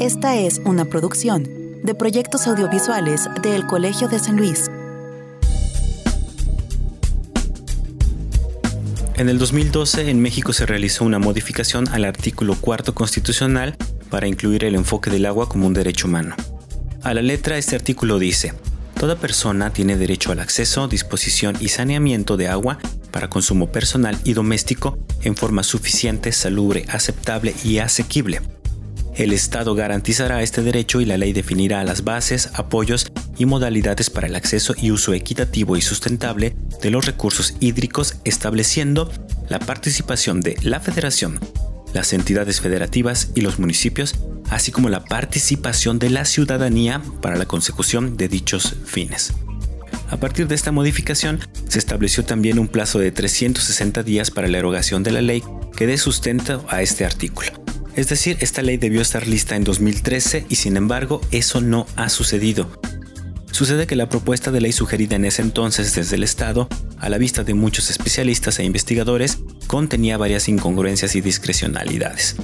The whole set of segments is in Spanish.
Esta es una producción de proyectos audiovisuales del Colegio de San Luis. En el 2012 en México se realizó una modificación al artículo cuarto constitucional para incluir el enfoque del agua como un derecho humano. A la letra este artículo dice, Toda persona tiene derecho al acceso, disposición y saneamiento de agua para consumo personal y doméstico en forma suficiente, salubre, aceptable y asequible. El Estado garantizará este derecho y la ley definirá las bases, apoyos y modalidades para el acceso y uso equitativo y sustentable de los recursos hídricos, estableciendo la participación de la Federación, las entidades federativas y los municipios, así como la participación de la ciudadanía para la consecución de dichos fines. A partir de esta modificación, se estableció también un plazo de 360 días para la erogación de la ley que dé sustento a este artículo. Es decir, esta ley debió estar lista en 2013 y sin embargo eso no ha sucedido. Sucede que la propuesta de ley sugerida en ese entonces desde el Estado, a la vista de muchos especialistas e investigadores, contenía varias incongruencias y discrecionalidades.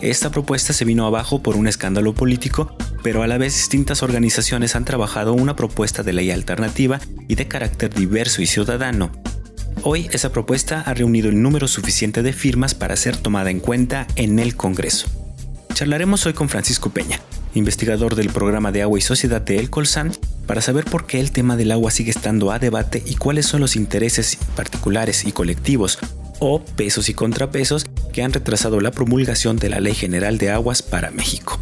Esta propuesta se vino abajo por un escándalo político, pero a la vez distintas organizaciones han trabajado una propuesta de ley alternativa y de carácter diverso y ciudadano. Hoy esa propuesta ha reunido el número suficiente de firmas para ser tomada en cuenta en el Congreso. Charlaremos hoy con Francisco Peña, investigador del programa de agua y sociedad de El Colsan, para saber por qué el tema del agua sigue estando a debate y cuáles son los intereses particulares y colectivos o pesos y contrapesos que han retrasado la promulgación de la Ley General de Aguas para México.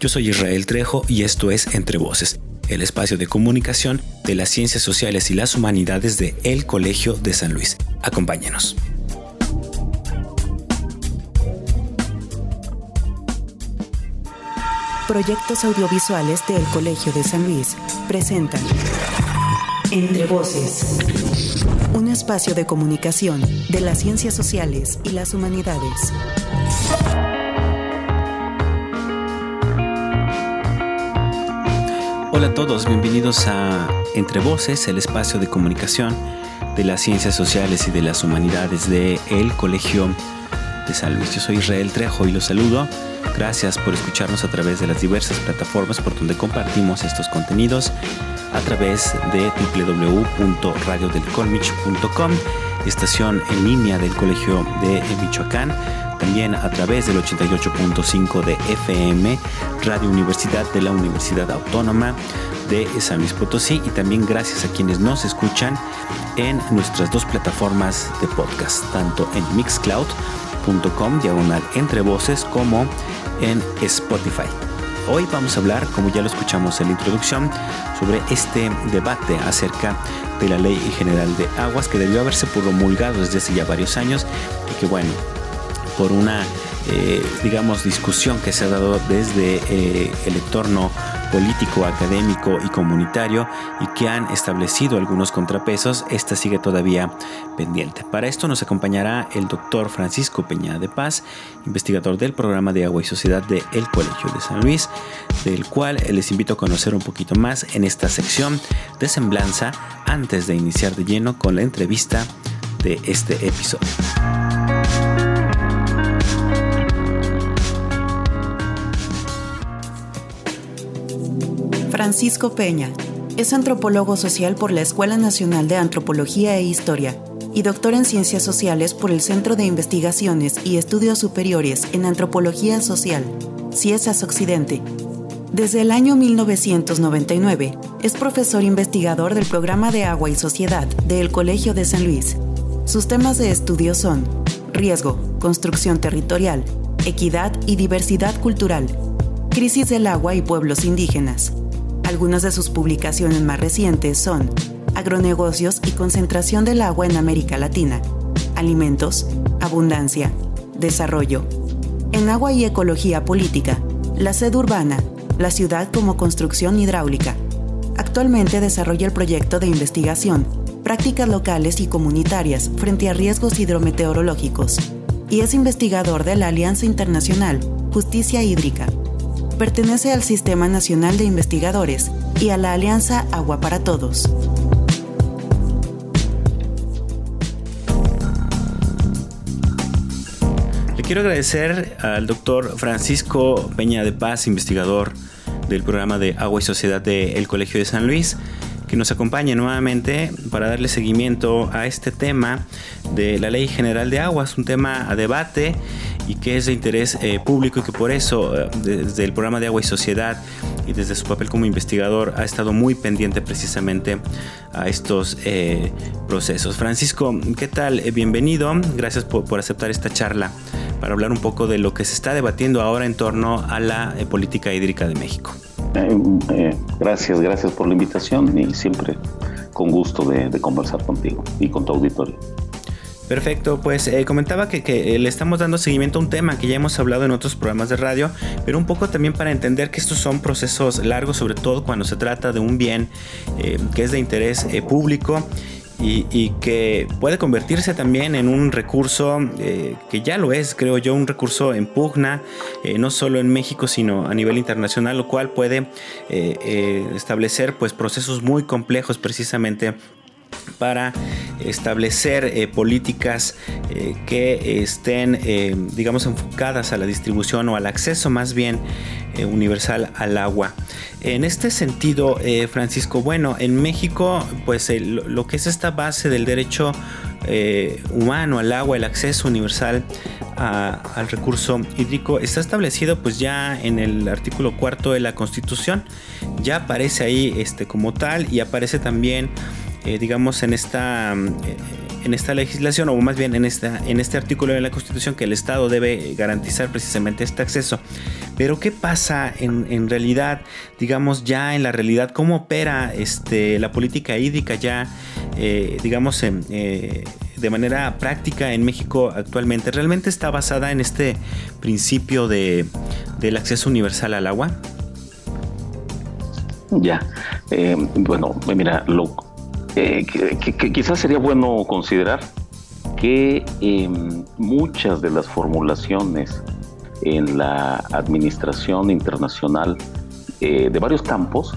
Yo soy Israel Trejo y esto es Entre Voces, el espacio de comunicación de las ciencias sociales y las humanidades de El Colegio de San Luis. Acompáñenos. Proyectos audiovisuales del Colegio de San Luis presentan Entre Voces, un espacio de comunicación de las ciencias sociales y las humanidades. Hola a todos, bienvenidos a Entre Voces, el espacio de comunicación de las ciencias sociales y de las humanidades de El Colegio de San Luis. Yo soy Israel Trejo y los saludo. Gracias por escucharnos a través de las diversas plataformas por donde compartimos estos contenidos a través de www.radiodelcolmich.com, estación en línea del Colegio de Michoacán, también a través del 88.5 de FM, Radio Universidad de la Universidad Autónoma de San Luis Potosí y también gracias a quienes nos escuchan en nuestras dos plataformas de podcast, tanto en mixcloud.com, diagonal entre voces, como en Spotify. Hoy vamos a hablar, como ya lo escuchamos en la introducción, sobre este debate acerca de la Ley General de Aguas que debió haberse promulgado desde hace ya varios años y que bueno, por una, eh, digamos, discusión que se ha dado desde eh, el entorno político, académico y comunitario y que han establecido algunos contrapesos, esta sigue todavía pendiente. Para esto nos acompañará el doctor Francisco Peña de Paz, investigador del programa de agua y sociedad de Colegio de San Luis, del cual les invito a conocer un poquito más en esta sección de semblanza antes de iniciar de lleno con la entrevista de este episodio. Francisco Peña es antropólogo social por la Escuela Nacional de Antropología e Historia y doctor en Ciencias Sociales por el Centro de Investigaciones y Estudios Superiores en Antropología Social, CIESAS Occidente. Desde el año 1999 es profesor investigador del Programa de Agua y Sociedad del Colegio de San Luis. Sus temas de estudio son riesgo, construcción territorial, equidad y diversidad cultural, crisis del agua y pueblos indígenas, algunas de sus publicaciones más recientes son Agronegocios y concentración del agua en América Latina, Alimentos, Abundancia, Desarrollo, en Agua y Ecología Política, la sed urbana, la ciudad como construcción hidráulica. Actualmente desarrolla el proyecto de investigación Prácticas locales y comunitarias frente a riesgos hidrometeorológicos y es investigador de la Alianza Internacional Justicia Hídrica pertenece al Sistema Nacional de Investigadores y a la Alianza Agua para Todos. quiero agradecer al doctor Francisco Peña de Paz, investigador del programa de Agua y Sociedad del Colegio de San Luis, que nos acompañe nuevamente para darle seguimiento a este tema de la Ley General de Aguas, un tema a debate y que es de interés eh, público y que por eso eh, desde el programa de Agua y Sociedad y desde su papel como investigador ha estado muy pendiente precisamente a estos eh, procesos. Francisco, ¿qué tal? bienvenido, gracias por, aceptar esta charla para hablar un poco de lo que se está debatiendo ahora en torno a la política hídrica de México. Gracias, gracias por la invitación y siempre con gusto de, conversar contigo y con tu auditorio. Perfecto, pues eh, comentaba que, le estamos dando seguimiento a un tema que ya hemos hablado en otros programas de radio, pero un poco también para entender que estos son procesos largos, sobre todo cuando se trata de un bien que es de interés público y, que puede convertirse también en un recurso eh, que ya lo es, creo yo, un recurso en pugna, eh, no solo en México, sino a nivel internacional, lo cual puede eh, establecer pues, procesos muy complejos precisamente para establecer políticas que estén, digamos, enfocadas a la distribución o al acceso más bien universal al agua. En este sentido, eh, Francisco, bueno, en México, pues lo que es esta base del derecho eh, humano al agua, el acceso universal al recurso hídrico, está establecido pues ya en el artículo cuarto de la Constitución, ya aparece ahí este, como tal y aparece también, eh, digamos, en esta en esta legislación, o más bien en, esta, en este artículo de la Constitución, que el Estado debe garantizar precisamente este acceso. Pero ¿qué pasa en, realidad, digamos, ya en la realidad? ¿Cómo opera este, la política hídrica ya, eh, digamos, eh, de manera práctica en México actualmente? ¿Realmente está basada en este principio de, del acceso universal al agua? Ya, eh, bueno, mira, lo, quizás sería bueno considerar que em, muchas de las formulaciones en la administración internacional eh, de varios campos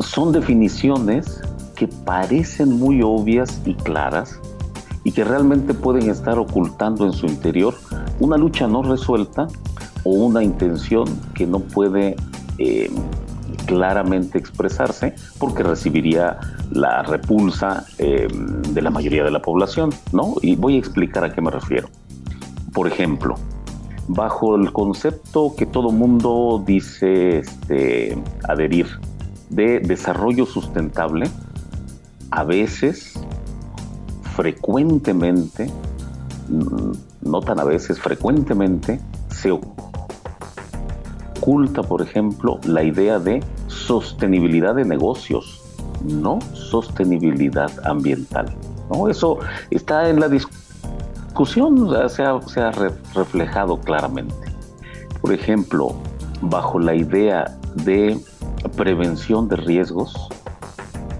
son definiciones que parecen muy obvias y claras y que realmente pueden estar ocultando en su interior una lucha no resuelta o una intención que no puede em, claramente expresarse porque recibiría la repulsa eh, de la mayoría de la población, ¿no? Y voy a explicar a qué me refiero. Por ejemplo, bajo el concepto que todo mundo dice este, adherir de desarrollo sustentable, a veces, frecuentemente, mm, no tan a veces, frecuentemente, se oculta, por ejemplo, la idea de sostenibilidad de negocios, no sostenibilidad ambiental. ¿no? Eso está en la discusión, se ha, reflejado claramente. Por ejemplo, bajo la idea de prevención de riesgos,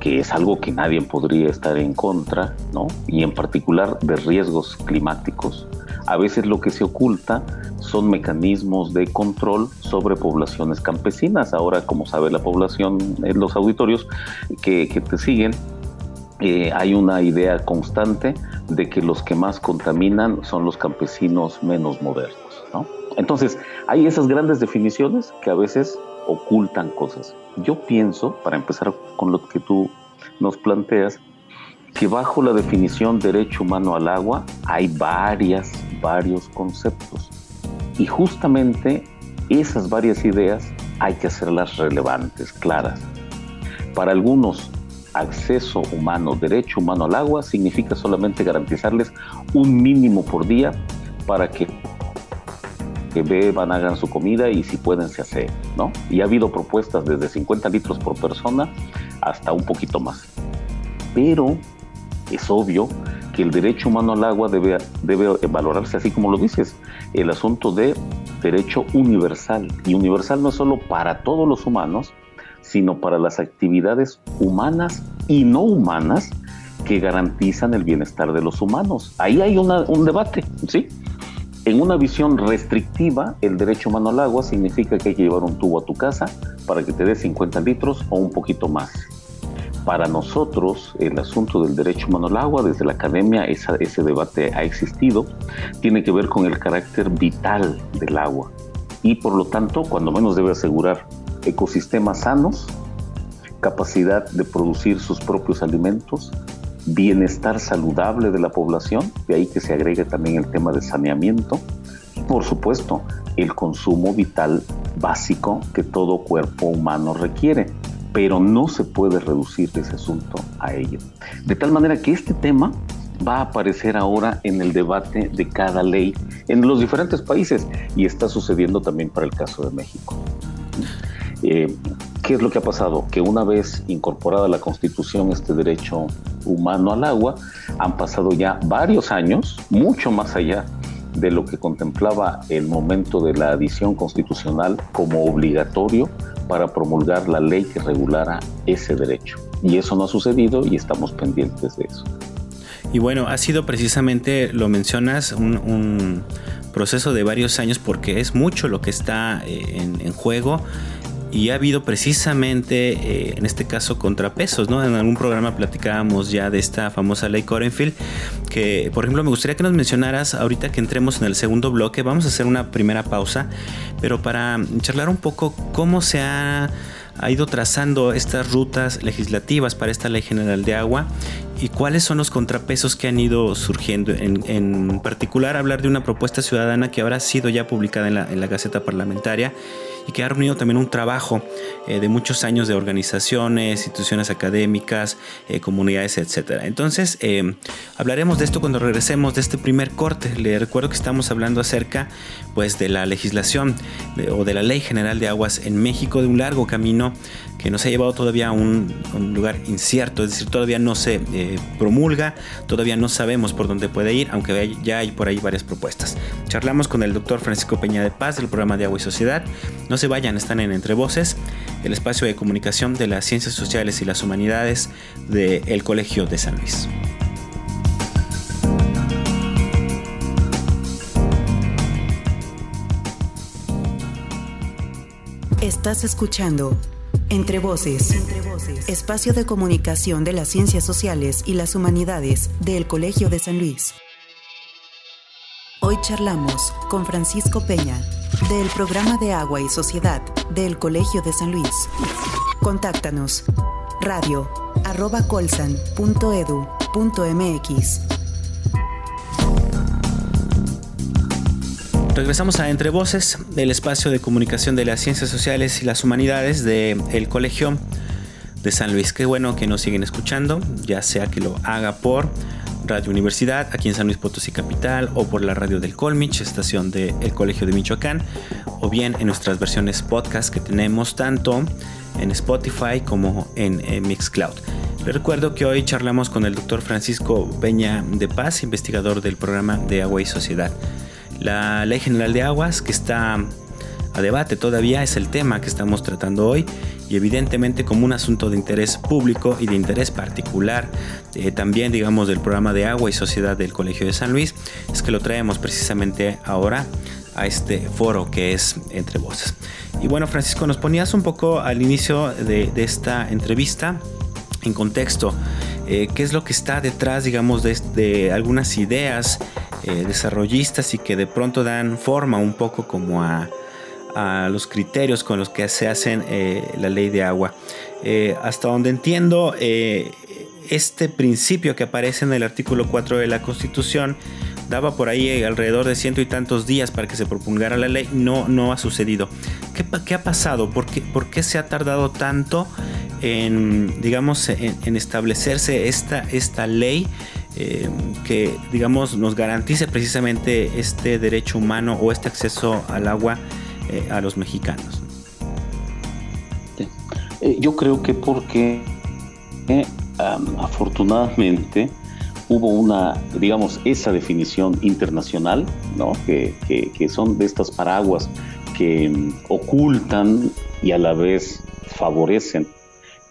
que es algo que nadie podría estar en contra, ¿no? Y en particular de riesgos climáticos, a veces lo que se oculta son mecanismos de control sobre poblaciones campesinas. Ahora, como sabe la población en los auditorios que, te siguen, eh, hay una idea constante de que los que más contaminan son los campesinos menos modernos. Entonces, hay esas grandes definiciones que a veces ocultan cosas. Yo pienso, para empezar con lo que tú nos planteas, que bajo la definición derecho humano al agua hay varias, varios conceptos. Y justamente esas varias ideas hay que hacerlas relevantes, claras. Para algunos, acceso humano, derecho humano al agua significa solamente garantizarles un mínimo por día para que, que beban, hagan su comida y si pueden se hace, ¿no? Y ha habido propuestas desde 50 litros por persona hasta un poquito más. Pero es obvio que el derecho humano al agua debe, debe valorarse así como lo dices, el asunto de derecho universal. Y universal no es solo para todos los humanos, sino para las actividades humanas y no humanas que garantizan el bienestar de los humanos. Ahí hay un debate, ¿sí? En una visión restrictiva, el derecho humano al agua significa que hay que llevar un tubo a tu casa para que te dé 50 litros o un poquito más. Para nosotros, el asunto del derecho humano. Al agua, desde la academia, ese debate ha existido, tiene que ver con el carácter vital del agua. Y por lo tanto, cuando menos debe asegurar ecosistemas sanos, capacidad de producir sus propios alimentos, bienestar saludable de la población, de ahí que se agregue también el tema de saneamiento, y por supuesto el consumo vital básico que todo cuerpo humano requiere pero no se puede reducir ese asunto a ello. De tal manera que este tema va a aparecer ahora en el debate de cada ley en los diferentes países y está sucediendo también para el caso de México. Eh, ¿Qué es lo que ha pasado? Que una vez incorporada la Constitución este derecho humano al agua, han pasado ya varios años, mucho más allá de lo que contemplaba el momento de la adición constitucional como obligatorio para promulgar la ley que regulara ese derecho. Y eso no ha sucedido y estamos pendientes de eso. Y bueno, ha sido precisamente, lo mencionas, un, proceso de varios años porque es mucho lo que está eh, en, juego y ha habido precisamente, eh, en este caso, contrapesos, ¿no? En algún programa platicábamos ya de esta famosa ley Corenfield, que, por ejemplo, me gustaría que nos mencionaras, ahorita que entremos en el segundo bloque, vamos a hacer una primera pausa, pero para charlar un poco cómo se ha ido trazando estas rutas legislativas para esta ley general de agua y cuáles son los contrapesos que han ido surgiendo. En, particular, hablar de una propuesta ciudadana que ahora ha sido ya publicada en la, en la Gaceta Parlamentaria y que ha reunido también un trabajo eh, de muchos años de organizaciones, instituciones académicas, eh, comunidades, etc. Entonces, eh, hablaremos de esto cuando regresemos de este primer corte. Le recuerdo que estamos hablando acerca pues, de la legislación o de la Ley General de Aguas en México, de un largo camino que nos ha llevado todavía a un, lugar incierto, es decir, todavía no se eh, promulga, todavía no sabemos por dónde puede ir, aunque ya hay por ahí varias propuestas. Charlamos con el doctor Francisco Peña de Paz del programa de Agua y Sociedad. No se vayan, están en Entre Voces, el espacio de comunicación de las ciencias sociales y las humanidades del Colegio de San Luis. Estás escuchando entre voces. Espacio de comunicación de las ciencias sociales y las humanidades del Colegio de San Luis. Hoy charlamos con Francisco Peña del programa de Agua y Sociedad del Colegio de San Luis. Contáctanos radio arroba colsan.edu.mx. Regresamos a Entre Voces, el espacio de comunicación de las ciencias sociales y las humanidades del Colegio de San Luis. Qué bueno que nos siguen escuchando, ya sea que lo haga por Radio Universidad, aquí en San Luis Potosí Capital, o por la radio del Colmich, estación del Colegio de Michoacán, o bien en nuestras versiones podcast que tenemos tanto en Spotify como en, en Mixcloud. Les recuerdo que hoy charlamos con el doctor Francisco Peña de Paz, investigador del programa de Agua y Sociedad. La Ley General de Aguas, que está a debate todavía, es el tema que estamos tratando hoy y evidentemente como un asunto de interés público y de interés particular eh, también digamos del programa de agua y sociedad del Colegio de San Luis es que lo traemos precisamente ahora a este foro que es Entre Voces. Y bueno Francisco, nos ponías un poco al inicio de, esta entrevista en contexto eh, qué es lo que está detrás digamos de, algunas ideas eh, desarrollistas y que de pronto dan forma un poco como a, los criterios con los que se hacen eh, la ley de agua. Hasta donde entiendo, este principio que aparece en el artículo 4 de la Constitución daba por ahí alrededor de ciento y tantos días para que se propulgara la ley, no, no ha sucedido. ¿Qué, qué ha pasado? ¿Por qué, ¿Por qué, se ha tardado tanto en, digamos, en, establecerse esta, esta ley eh, que, digamos, nos garantice precisamente este derecho humano o este acceso al agua eh, a los mexicanos? Eh, yo creo que porque afortunadamente hubo una, digamos, esa definición internacional, ¿no? Que, que, son de estas paraguas que mm, ocultan y a la vez favorecen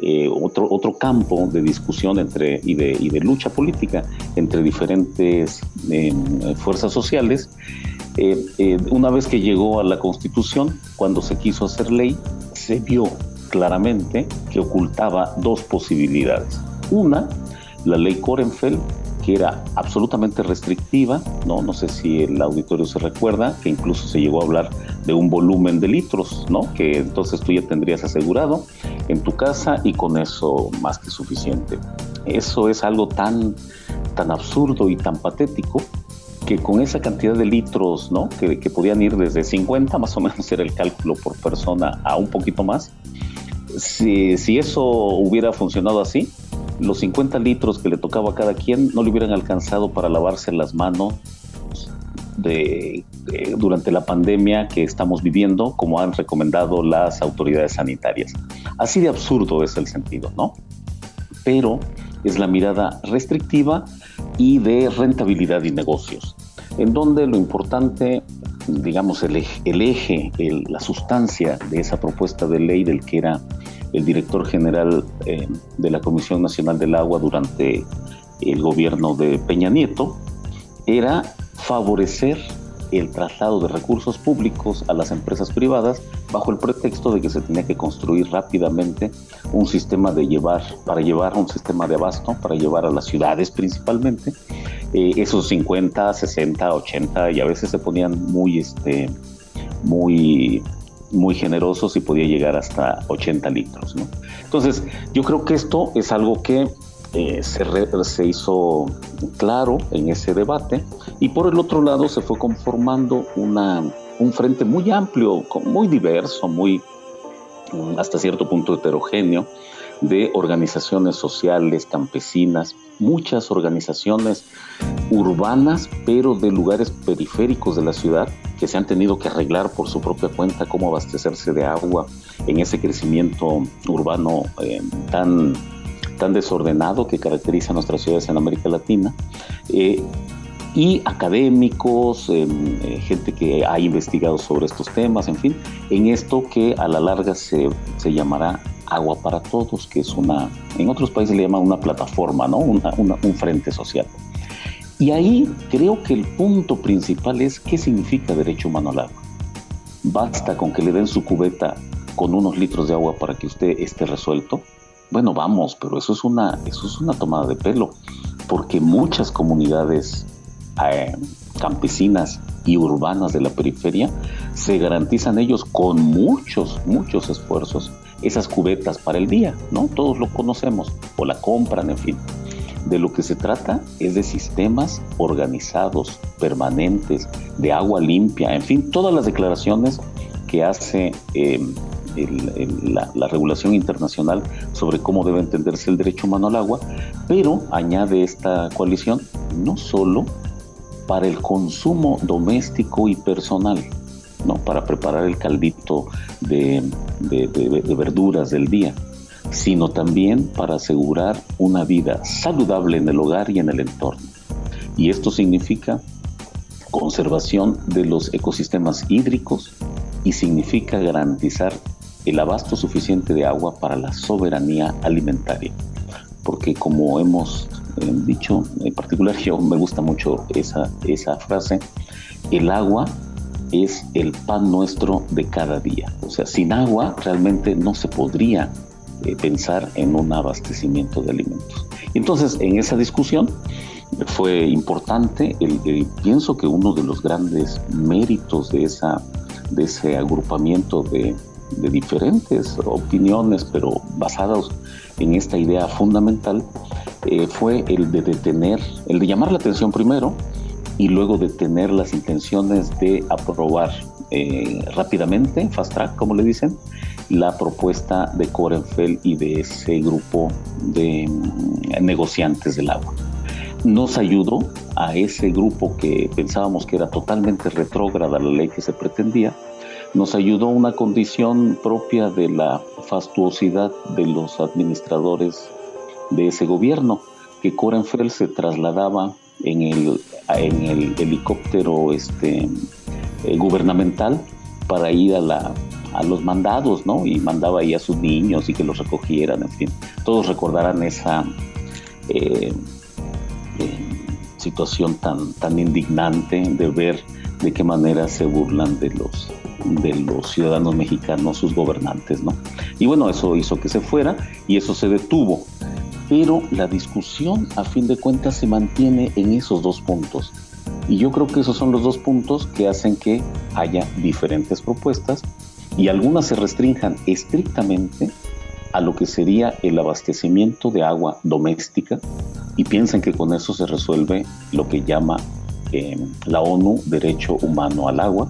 eh, otro, otro campo de discusión entre, y, de, y de lucha política entre diferentes em, fuerzas sociales. Eh, eh, una vez que llegó a la Constitución, cuando se quiso hacer ley, se vio claramente que ocultaba dos posibilidades. Una, la ley Korenfeld, que era absolutamente restrictiva, ¿no? No sé si el auditorio se recuerda, que incluso se llegó a hablar de un volumen de litros, ¿no? Que entonces tú ya tendrías asegurado en tu casa y con eso más que suficiente. Eso es algo tan, tan absurdo y tan patético que con esa cantidad de litros, ¿no? Que, que podían ir desde 50, más o menos era el cálculo por persona, a un poquito más. Si, si eso hubiera funcionado así, los 50 litros que le tocaba a cada quien no le hubieran alcanzado para lavarse las manos durante la pandemia que estamos viviendo, como han recomendado las autoridades sanitarias. Así de absurdo es el sentido, ¿no? Pero es la mirada restrictiva y de rentabilidad y negocios, en donde lo importante, digamos, el eje, la sustancia de esa propuesta de ley del que era el director general eh, de la Comisión Nacional del Agua durante el gobierno de Peña Nieto, era favorecer el traslado de recursos públicos a las empresas privadas bajo el pretexto de que se tenía que construir rápidamente un sistema de llevar, para llevar un sistema de abasto, para llevar a las ciudades principalmente, eh, esos 50, 60, 80 y a veces se ponían muy, este, muy muy generosos y podía llegar hasta 80 litros. Entonces, yo creo que esto es algo que eh, se, se, hizo claro en ese debate y por el otro lado se fue conformando una, un frente muy amplio, muy diverso, muy mm, hasta cierto punto heterogéneo de organizaciones sociales, campesinas, muchas organizaciones urbanas, pero de lugares periféricos de la ciudad, que se han tenido que arreglar por su propia cuenta cómo abastecerse de agua en ese crecimiento urbano eh, tan, tan desordenado que caracteriza nuestras ciudades en América Latina. Eh, y académicos, em, eh, gente que ha investigado sobre estos temas, en fin, en esto que a la larga se, se llamará Agua para Todos, que es una, en otros países le llaman una plataforma, ¿no? un frente social. Y ahí creo que el punto principal es qué significa derecho humano al agua. Basta con que le den su cubeta con unos litros de agua para que usted esté resuelto. Bueno, vamos, pero eso es una, eso es una tomada de pelo, porque muchas comunidades eh, campesinas y urbanas de la periferia se garantizan ellos con muchos, muchos esfuerzos esas cubetas para el día, ¿no? Todos lo conocemos o la compran, en fin. De lo que se trata es de sistemas organizados, permanentes, de agua limpia, en fin, todas las declaraciones que hace eh, la, la, regulación internacional sobre cómo debe entenderse el derecho humano al agua, pero añade esta coalición no solo para el consumo doméstico y personal, ¿no? para preparar el caldito de, verduras del día, sino también para asegurar una vida saludable en el hogar y en el entorno. Y esto significa conservación de los ecosistemas hídricos y significa garantizar el abasto suficiente de agua para la soberanía alimentaria. Porque como hemos eh, dicho, en particular yo me gusta mucho esa, esa frase, el agua es el pan nuestro de cada día. O sea, sin agua realmente no se podría eh, pensar en un abastecimiento de alimentos. Entonces, en esa discusión fue importante, el, pienso que uno de los grandes méritos de, esa, de ese agrupamiento de, de diferentes opiniones, pero basadas en esta idea fundamental, eh, fue el de detener, el de llamar la atención primero y luego detener las intenciones de aprobar eh, rápidamente, fast track, como le dicen, la propuesta de Korenfeld y de ese grupo de mm, negociantes del agua. Nos ayudó a ese grupo que pensábamos que era totalmente retrógrada la ley que se pretendía, nos ayudó una condición propia de la fastuosidad de los administradores de ese gobierno, que Korenfeld se trasladaba en el, en el helicóptero este, eh, gubernamental para ir a, la, a los mandados, ¿no? Y mandaba ahí a sus niños y que los recogieran, en fin. Todos recordarán esa eh, eh, situación tan, tan indignante de ver de qué manera se burlan de los, de los ciudadanos mexicanos, sus gobernantes, ¿no? Y bueno, eso hizo que se fuera y eso se detuvo. Pero la discusión, a fin de cuentas, se mantiene en esos dos puntos. Y yo creo que esos son los dos puntos que hacen que haya diferentes propuestas y algunas se restrinjan estrictamente a lo que sería el abastecimiento de agua doméstica y piensan que con eso se resuelve lo que llama eh, la ONU derecho humano al agua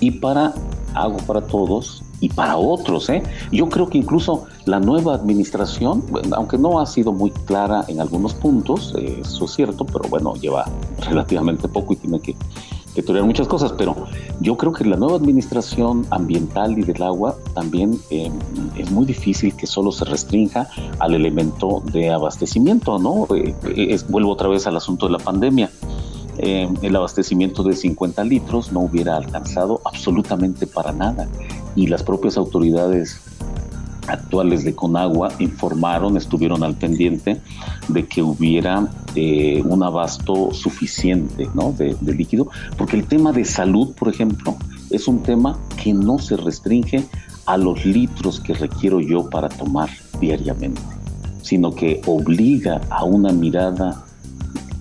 y para agua para todos y para otros. ¿eh? Yo creo que incluso la nueva administración, aunque no ha sido muy clara en algunos puntos, eh, eso es cierto, pero bueno, lleva relativamente poco y tiene que, que muchas cosas, pero yo creo que la nueva administración ambiental y del agua también eh, es muy difícil que solo se restrinja al elemento de abastecimiento, ¿no? vuelvo otra vez al asunto de la pandemia. Eh, el abastecimiento de 50 litros no hubiera alcanzado absolutamente para nada. Y las propias autoridades actuales de Conagua informaron, estuvieron al pendiente de que hubiera eh, un abasto suficiente de, de, líquido, porque el tema de salud, por ejemplo, es un tema que no se restringe a los litros que requiero yo para tomar diariamente, sino que obliga a una mirada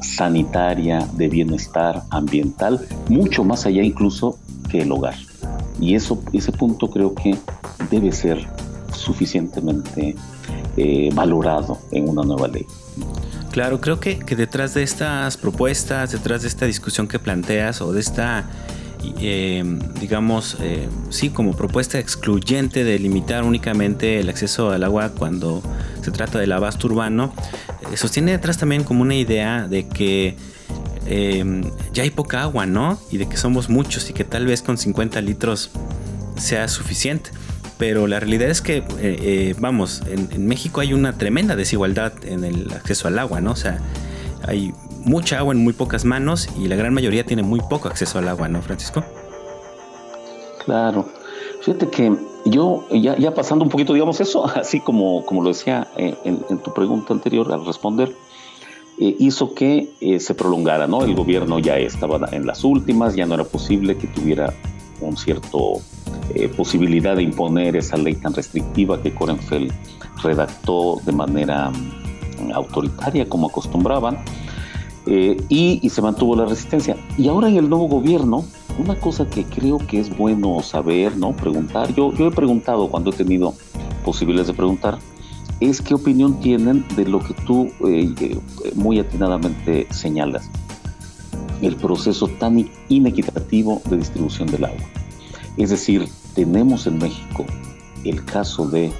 sanitaria, de bienestar ambiental, mucho más allá incluso que el hogar. Y eso, ese punto creo que debe ser suficientemente eh, valorado en una nueva ley. Claro, creo que, que, detrás de estas propuestas, detrás de esta discusión que planteas o de esta, eh, digamos, eh, sí, como propuesta excluyente de limitar únicamente el acceso al agua cuando se trata del abasto urbano, sostiene detrás también como una idea de que ya hay poca agua, ¿no? Y de que somos muchos y que tal vez con 50 litros sea suficiente pero la realidad es que, eh, eh, vamos, en, México hay una tremenda desigualdad en el acceso al agua, ¿no? O sea, hay mucha agua en muy pocas manos y la gran mayoría tiene muy poco acceso al agua, ¿no, Francisco? Claro. Fíjate que yo, ya, pasando un poquito, digamos, eso, así como, como lo decía eh, en, tu pregunta anterior al responder, hizo que se prolongara, ¿no? El gobierno ya estaba en las últimas, ya no era posible que tuviera un cierto eh, posibilidad de imponer esa ley tan restrictiva que Korenfeld redactó de manera mm, autoritaria como acostumbraban eh, y, se mantuvo la resistencia. Y ahora en el nuevo gobierno, una cosa que creo que es bueno saber, ¿no? Preguntar, yo, yo he preguntado cuando he tenido posibilidades de preguntar, es qué opinión tienen de lo que tú eh, muy atinadamente señalas, el proceso tan inequitativo de distribución del agua. Es decir, tenemos en México el caso de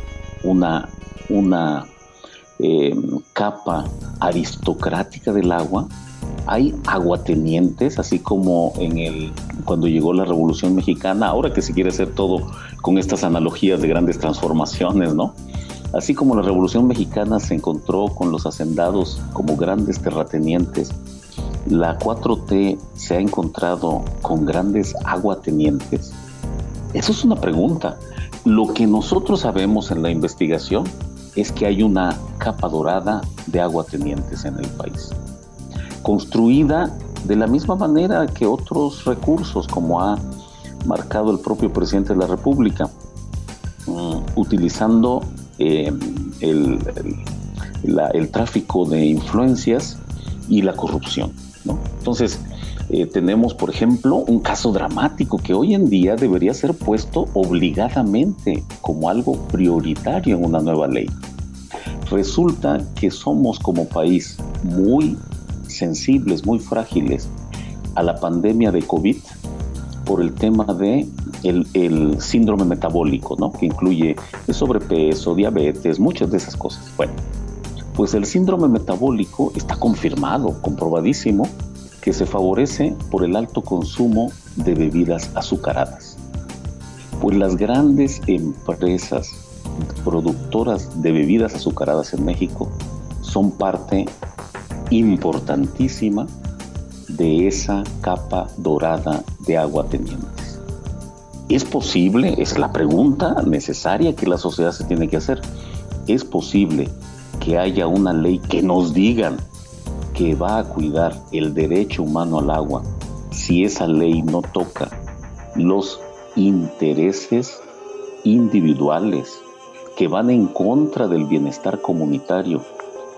una, una eh, capa aristocrática del agua. Hay aguatenientes, así como en el, cuando llegó la Revolución Mexicana, ahora que se quiere hacer todo con estas analogías de grandes transformaciones, ¿no? Así como la Revolución Mexicana se encontró con los hacendados como grandes terratenientes, la 4T se ha encontrado con grandes aguatenientes eso es una pregunta. Lo que nosotros sabemos en la investigación es que hay una capa dorada de aguatenientes en el país, construida de la misma manera que otros recursos, como ha marcado el propio presidente de la República, mm, utilizando eh, el, el, tráfico de influencias y la corrupción. ¿no? Entonces, eh, tenemos, por ejemplo, un caso dramático que hoy en día debería ser puesto obligadamente como algo prioritario en una nueva ley. Resulta que somos como país muy sensibles, muy frágiles a la pandemia de COVID por el tema de el, síndrome metabólico, ¿no? que incluye el sobrepeso, diabetes, muchas de esas cosas. Bueno, pues el síndrome metabólico está confirmado, comprobadísimo, que se favorece por el alto consumo de bebidas azucaradas. Pues las grandes empresas productoras de bebidas azucaradas en México son parte importantísima de esa capa dorada de agua tenientes. ¿Es posible? Es la pregunta necesaria que la sociedad se tiene que hacer. ¿Es posible que haya una ley que nos digan que va a cuidar el derecho humano al agua si esa ley no toca los intereses individuales que van en contra del bienestar comunitario,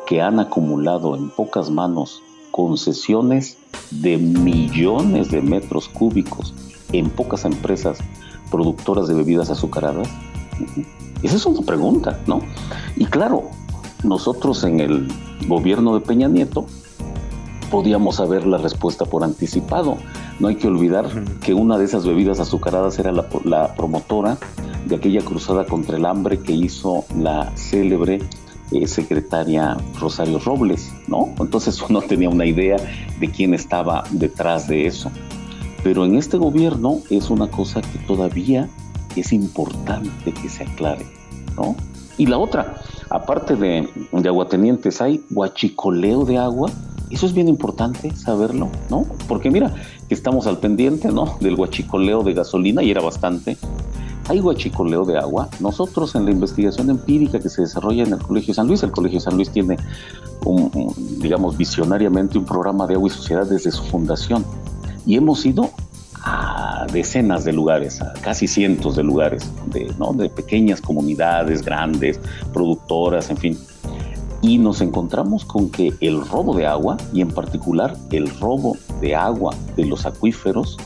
que han acumulado en pocas manos concesiones de millones de metros cúbicos en pocas empresas productoras de bebidas azucaradas? Esa es una pregunta, ¿no? Y claro, nosotros en el gobierno de Peña Nieto podíamos saber la respuesta por anticipado. No hay que olvidar que una de esas bebidas azucaradas era la, promotora de aquella cruzada contra el hambre que hizo la célebre eh, secretaria Rosario Robles, ¿no? Entonces uno tenía una idea de quién estaba detrás de eso. Pero en este gobierno es una cosa que todavía es importante que se aclare, ¿no? Y la otra, aparte de, de aguatenientes, hay huachicoleo de agua. Eso es bien importante saberlo, ¿no? Porque mira, que estamos al pendiente, ¿no? Del huachicoleo de gasolina y era bastante. Hay huachicoleo de agua. Nosotros en la investigación empírica que se desarrolla en el Colegio San Luis, el Colegio San Luis tiene, un, digamos, visionariamente un programa de agua y sociedad desde su fundación. Y hemos ido decenas de lugares, casi cientos de lugares, de, ¿no? de pequeñas comunidades, grandes, productoras, en fin. Y nos encontramos con que el robo de agua, y en particular el robo de agua de los acuíferos,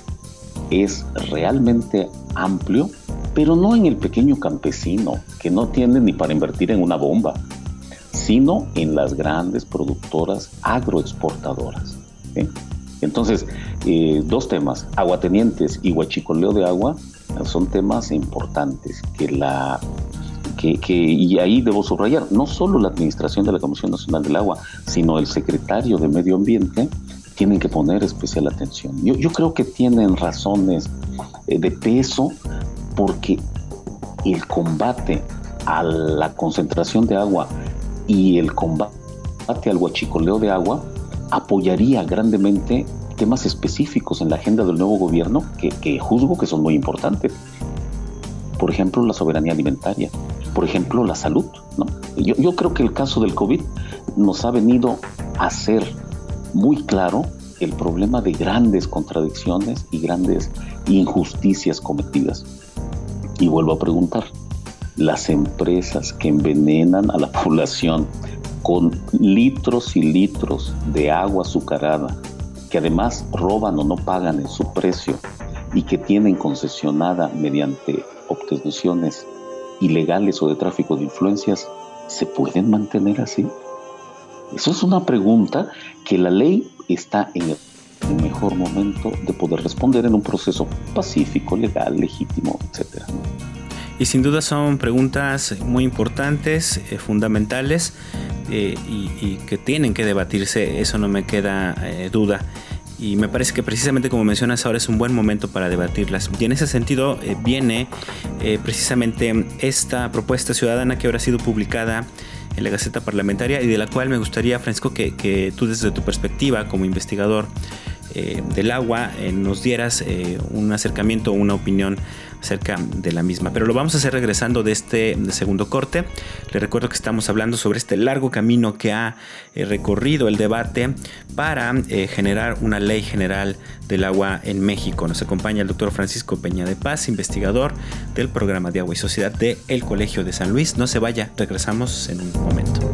es realmente amplio, pero no en el pequeño campesino, que no tiene ni para invertir en una bomba, sino en las grandes productoras agroexportadoras. Entonces, eh, dos temas, aguatenientes y huachicoleo de agua, son temas importantes que la que, y ahí debo subrayar, no solo la administración de la Comisión Nacional del Agua, sino el secretario de Medio Ambiente tienen que poner especial atención. Yo, yo creo que tienen razones eh, de peso porque el combate a la concentración de agua y el combate al huachicoleo de agua apoyaría grandemente temas específicos en la agenda del nuevo gobierno que, juzgo que son muy importantes. Por ejemplo, la soberanía alimentaria, por ejemplo, la salud. ¿no? Yo, yo creo que el caso del COVID nos ha venido a hacer muy claro el problema de grandes contradicciones y grandes injusticias cometidas. Y vuelvo a preguntar, las empresas que envenenan a la población con litros y litros de agua azucarada, que además roban o no pagan en su precio y que tienen concesionada mediante obtenciones ilegales o de tráfico de influencias, ¿se pueden mantener así? Eso es una pregunta que la ley está en el mejor momento de poder responder en un proceso pacífico, legal, legítimo, etc. Y sin duda son preguntas muy importantes, eh, fundamentales eh, y, que tienen que debatirse, eso no me queda eh, duda. Y me parece que precisamente como mencionas ahora es un buen momento para debatirlas. Y en ese sentido viene precisamente esta propuesta ciudadana que ahora ha sido publicada en la Gaceta Parlamentaria y de la cual me gustaría, Francisco, que, tú desde tu perspectiva como investigador del agua nos dieras un acercamiento una opinión acerca de la misma. Pero lo vamos a hacer regresando de este segundo corte. Le recuerdo que estamos hablando sobre este largo camino que ha recorrido el debate para generar una ley general del agua en México. Nos acompaña el doctor Francisco Peña de Paz, investigador del programa de agua y sociedad el Colegio de San Luis. No se vaya, regresamos en un momento.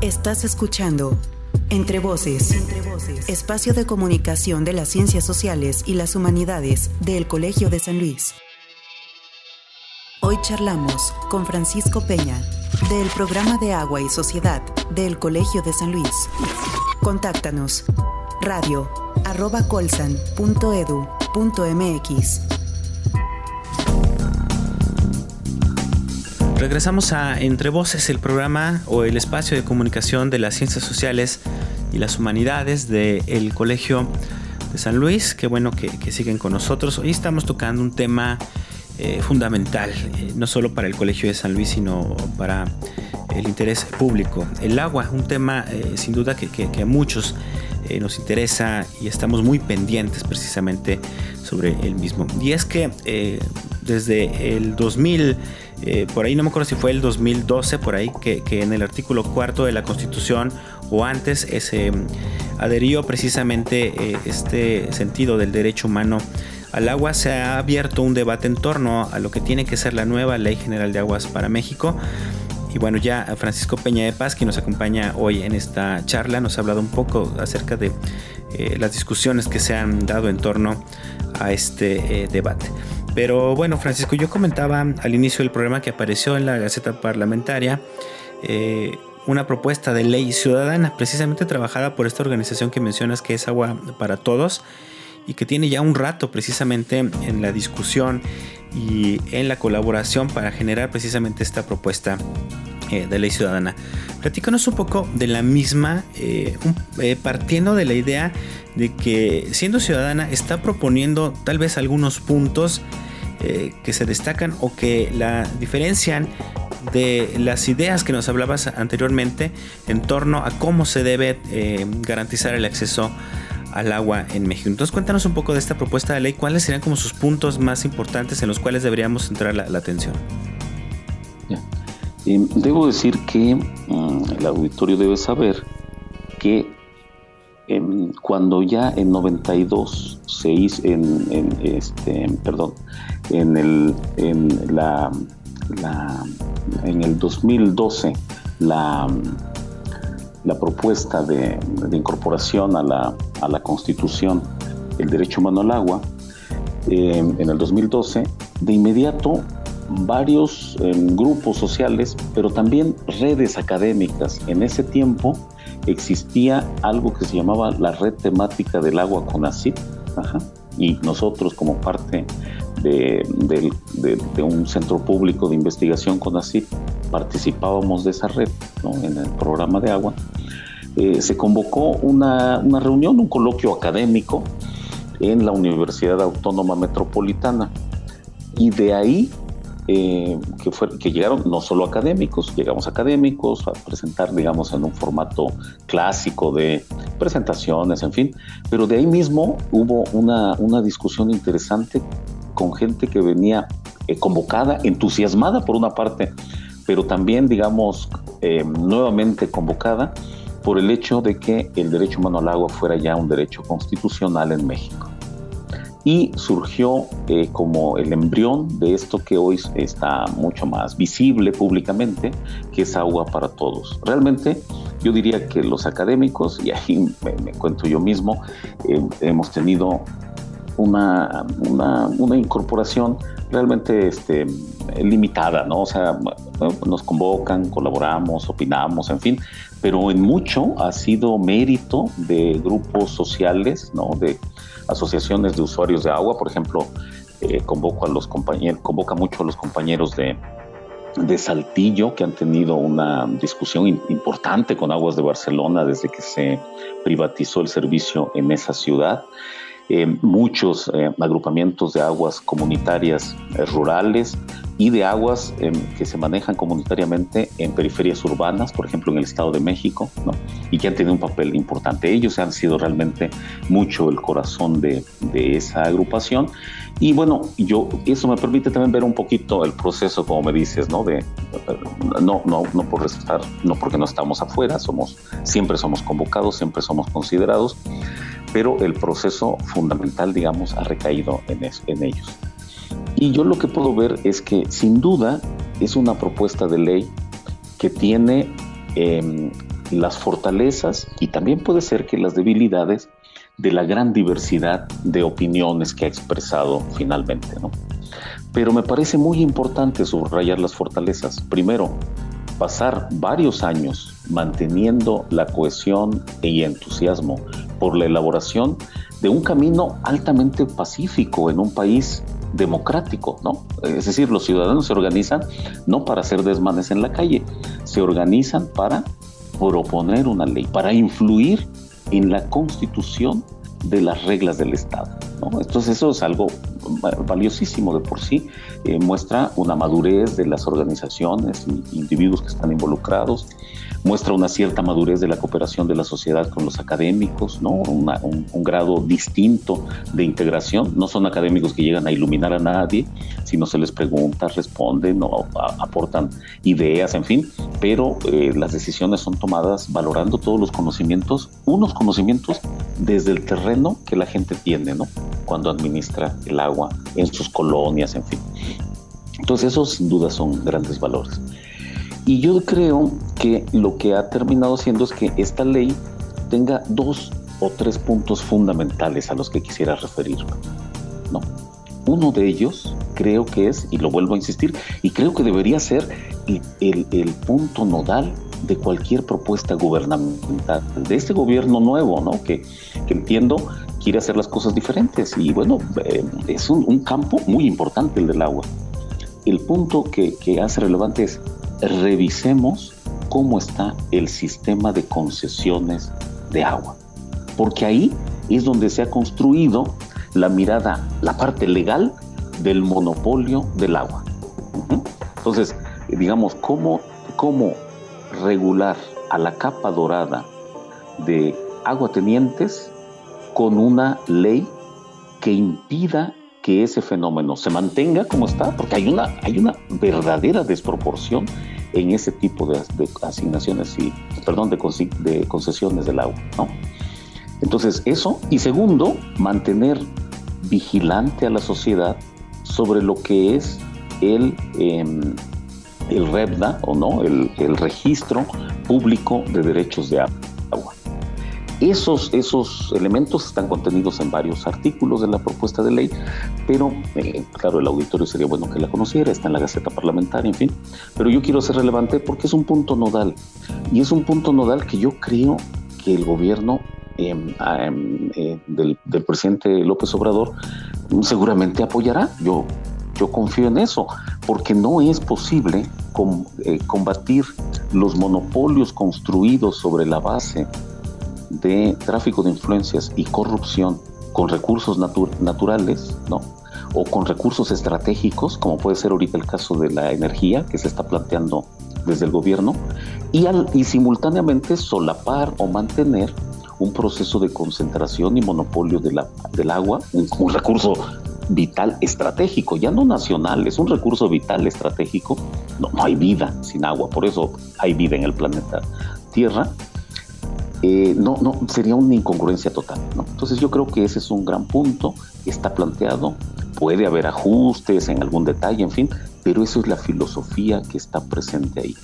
Estás escuchando Entre Voces, espacio de comunicación de las ciencias sociales y las humanidades del Colegio de San Luis. Hoy charlamos con Francisco Peña, del programa de Agua y Sociedad del Colegio de San Luis. Contáctanos radio colsan.edu.mx Regresamos a Entre Voces, el programa o el espacio de comunicación de las ciencias sociales y las humanidades del Colegio de San Luis. Qué bueno que, siguen con nosotros. Hoy estamos tocando un tema eh, fundamental, eh, no solo para el Colegio de San Luis, sino para el interés público. El agua, un tema eh, sin duda que, a muchos nos interesa y estamos muy pendientes precisamente sobre el mismo. Y es que desde el 2000, eh, por ahí no me acuerdo si fue el 2012, por ahí, que, en el artículo cuarto de la Constitución o antes se adherió precisamente este sentido del derecho humano al agua, se ha abierto un debate en torno a lo que tiene que ser la nueva Ley General de Aguas para México. Y bueno, ya Francisco Peña de Paz, que nos acompaña hoy en esta charla, nos ha hablado un poco acerca de eh, las discusiones que se han dado en torno a este eh, debate. Pero bueno, Francisco, yo comentaba al inicio del programa que apareció en la Gaceta Parlamentaria eh, una propuesta de ley ciudadana, precisamente trabajada por esta organización que mencionas que es Agua para Todos y que tiene ya un rato precisamente en la discusión y en la colaboración para generar precisamente esta propuesta eh, de ley ciudadana. Platícanos un poco de la misma, eh, eh, partiendo de la idea de que siendo ciudadana está proponiendo tal vez algunos puntos que se destacan o que la diferencian de las ideas que nos hablabas anteriormente en torno a cómo se debe garantizar el acceso al agua en México. Entonces cuéntanos un poco de esta propuesta de ley, cuáles serían como sus puntos más importantes en los cuales deberíamos centrar la, atención. Eh, debo decir que mm, el auditorio debe saber que em, cuando ya en 92 se hizo en, este perdón en el en la, en el 2012 la la propuesta de, incorporación a la, a la, Constitución el derecho humano al agua eh, en el 2012, de inmediato varios eh, grupos sociales, pero también redes académicas. En ese tiempo existía algo que se llamaba la red temática del agua con ajá, y nosotros como parte de, de, un centro público de investigación con CONACYT participábamos de esa red en el programa de agua eh, se convocó una, reunión, un coloquio académico en la Universidad Autónoma Metropolitana. Y de ahí eh, que, fue, que llegaron no solo académicos, llegamos académicos a presentar, digamos, en un formato clásico de presentaciones, en fin, pero de ahí mismo hubo una, una discusión interesante con gente que venía eh, convocada, entusiasmada por una parte, pero también, digamos, nuevamente convocada por el hecho de que el derecho humano al agua fuera ya un derecho constitucional en México. Y surgió eh, como el embrión de esto que hoy está mucho más visible públicamente, que es agua para todos. Realmente yo diría que los académicos, y ahí me, cuento yo mismo, eh, hemos tenido una, una, incorporación realmente este, limitada, ¿no? O sea, nos convocan, colaboramos, opinamos, en fin, pero en mucho ha sido mérito de grupos sociales, ¿no? De asociaciones de usuarios de agua, por ejemplo, eh, convoco a los compañeros, convoca mucho a los compañeros de, de Saltillo, que han tenido una discusión importante con Aguas de Barcelona desde que se privatizó el servicio en esa ciudad. Eh, muchos eh, agrupamientos de aguas comunitarias rurales y de aguas que se manejan comunitariamente en periferias urbanas, por ejemplo en el Estado de México, ¿no? y que han tenido un papel importante. Ellos han sido realmente mucho el corazón de, de esa agrupación. Y bueno, yo eso me permite también ver un poquito el proceso, como me dices, ¿no? De no, no, no por estar, no porque no estamos afuera, somos siempre somos convocados, siempre somos considerados pero el proceso fundamental, digamos, ha recaído en, en ellos. Y yo lo que puedo ver es que sin duda es una propuesta de ley que tiene em, las fortalezas y también puede ser que las debilidades de la gran diversidad de opiniones que ha expresado finalmente. ¿no? Pero me parece muy importante subrayar las fortalezas. Primero, pasar varios años manteniendo la cohesión y entusiasmo por la elaboración de un camino altamente pacífico en un país democrático, ¿no? Es decir, los ciudadanos se organizan no para hacer desmanes en la calle, se organizan para proponer una ley, para influir en la constitución de las reglas del Estado. ¿no? Entonces eso es algo valiosísimo de por sí, eh, muestra una madurez de las organizaciones individuos que están involucrados, muestra una cierta madurez de la cooperación de la sociedad con los académicos, ¿no? un, grado distinto de integración. No son académicos que llegan a iluminar a nadie, sino se les pregunta, responden, o aportan ideas, en fin, pero eh, las decisiones son tomadas valorando todos los conocimientos, unos conocimientos desde el terreno que la gente tiene, ¿no? Cuando administra el agua en sus colonias, en fin. Entonces, esos sin duda son grandes valores. Y yo creo que lo que ha terminado siendo es que esta ley tenga dos o tres puntos fundamentales a los que quisiera referirme. ¿no? Uno de ellos creo que es, y lo vuelvo a insistir, y creo que debería ser el, el, punto nodal de cualquier propuesta gubernamental, de este gobierno nuevo, ¿no? que, que entiendo quiere hacer las cosas diferentes. Y bueno, eh, es un, un, campo muy importante el del agua. El punto que, que hace relevante es revisemos cómo está el sistema de concesiones de agua, porque ahí es donde se ha construido la mirada, la parte legal del monopolio del agua. Entonces, digamos, ¿cómo, cómo regular a la capa dorada de aguatenientes con una ley que impida que ese fenómeno se mantenga como está, porque hay una, hay una verdadera desproporción en ese tipo de, asignaciones y, perdón, de, de, concesiones del agua, ¿no? Entonces, eso. Y segundo, mantener vigilante a la sociedad sobre lo que es el, em, el REBDA o no, el, el registro público de derechos de agua. Esos, esos elementos están contenidos en varios artículos de la propuesta de ley, pero eh, claro, el auditorio sería bueno que la conociera, está en la Gaceta Parlamentaria, en fin. Pero yo quiero ser relevante porque es un punto nodal. Y es un punto nodal que yo creo que el gobierno em, em, eh, del, presidente López Obrador seguramente apoyará. Yo, yo confío en eso, porque no es posible eh, combatir los monopolios construidos sobre la base de tráfico de influencias y corrupción con recursos naturales, ¿no? O con recursos estratégicos, como puede ser ahorita el caso de la energía que se está planteando desde el gobierno, y, al, y simultáneamente solapar o mantener un proceso de concentración y monopolio de la, del agua, un, un recurso vital estratégico, ya no nacional, es un recurso vital estratégico. No, no hay vida sin agua, por eso hay vida en el planeta Tierra eh, no, no, sería una incongruencia total. ¿no? Entonces yo creo que ese es un gran punto, está planteado, puede haber ajustes en algún detalle, en fin, pero eso es la filosofía que está presente ahí.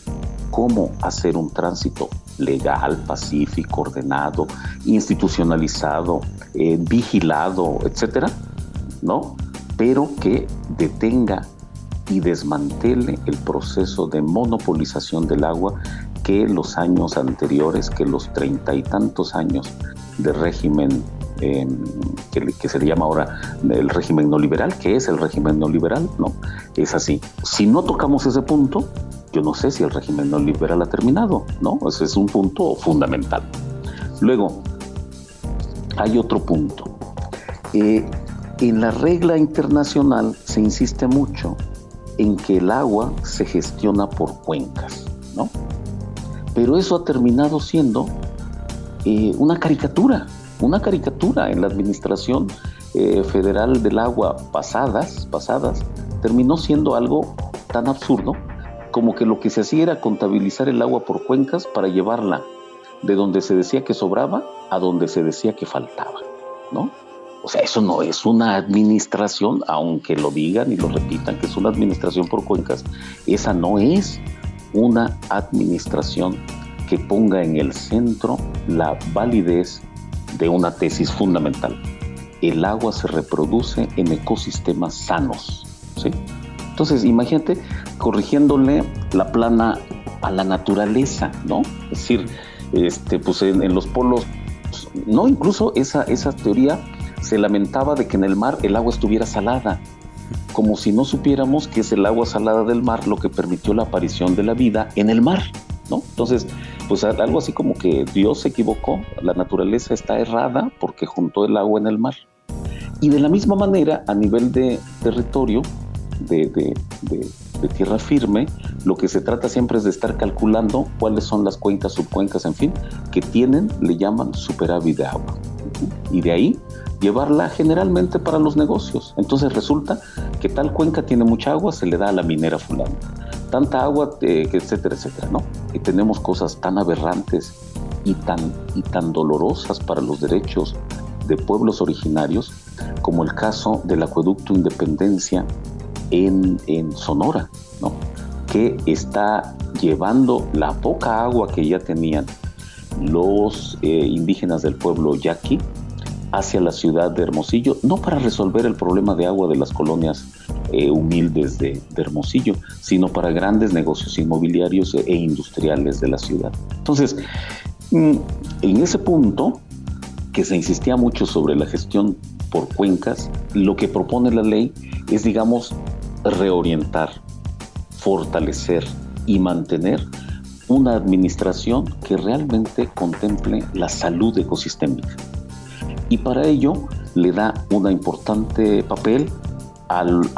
Cómo hacer un tránsito legal, pacífico, ordenado, institucionalizado, eh, vigilado, etcétera, ¿no? Pero que detenga y desmantele el proceso de monopolización del agua que los años anteriores, que los treinta y tantos años de régimen em, que, se le llama ahora el régimen no liberal, que es el régimen no liberal, ¿no? Es así. Si no tocamos ese punto, yo no sé si el régimen no liberal ha terminado, ¿no? Ese es un punto fundamental. Luego, hay otro punto. Eh, en la regla internacional se insiste mucho en que el agua se gestiona por cuencas, ¿no? Pero eso ha terminado siendo eh, una caricatura, una caricatura en la administración eh, federal del agua pasadas, pasadas, terminó siendo algo tan absurdo como que lo que se hacía era contabilizar el agua por cuencas para llevarla de donde se decía que sobraba a donde se decía que faltaba, ¿no? O sea, eso no es una administración, aunque lo digan y lo repitan, que es una administración por cuencas. Esa no es una administración que ponga en el centro la validez de una tesis fundamental. El agua se reproduce en ecosistemas sanos. ¿sí? Entonces, imagínate corrigiéndole la plana a la naturaleza, ¿no? Es decir, este, pues en, los polos, no, incluso esa, esa teoría se lamentaba de que en el mar el agua estuviera salada como si no supiéramos que es el agua salada del mar lo que permitió la aparición de la vida en el mar, ¿no? Entonces, pues algo así como que Dios se equivocó, la naturaleza está errada porque juntó el agua en el mar. Y de la misma manera, a nivel de territorio, de, tierra firme, lo que se trata siempre es de estar calculando cuáles son las cuencas, subcuencas, en fin, que tienen, le llaman superávit de agua. Y de ahí llevarla generalmente para los negocios. Entonces resulta que tal cuenca tiene mucha agua, se le da a la minera fulana. Tanta agua, eh, etcétera, etcétera, ¿no? Y tenemos cosas tan aberrantes y tan, y tan dolorosas para los derechos de pueblos originarios, como el caso del acueducto Independencia en, en Sonora, ¿no? que está llevando la poca agua que ya tenían los eh, indígenas del pueblo yaqui hacia la ciudad de Hermosillo, no para resolver el problema de agua de las colonias eh, humildes de, Hermosillo, sino para grandes negocios inmobiliarios e industriales de la ciudad. Entonces, mm, en ese punto, que se insistía mucho sobre la gestión por cuencas, lo que propone la ley es, digamos, reorientar, fortalecer y mantener una administración que realmente contemple la salud ecosistémica. Y para ello le da un importante papel al,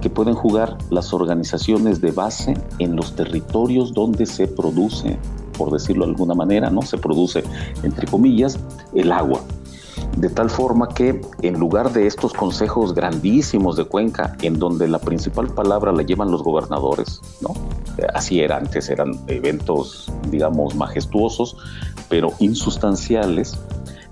que pueden jugar las organizaciones de base en los territorios donde se produce, por decirlo de alguna manera, ¿no? Se produce, entre comillas, el agua de tal forma que en lugar de estos consejos grandísimos de Cuenca, en donde la principal palabra la llevan los gobernadores, ¿no? Así era antes, eran eventos, digamos, majestuosos, pero insustanciales,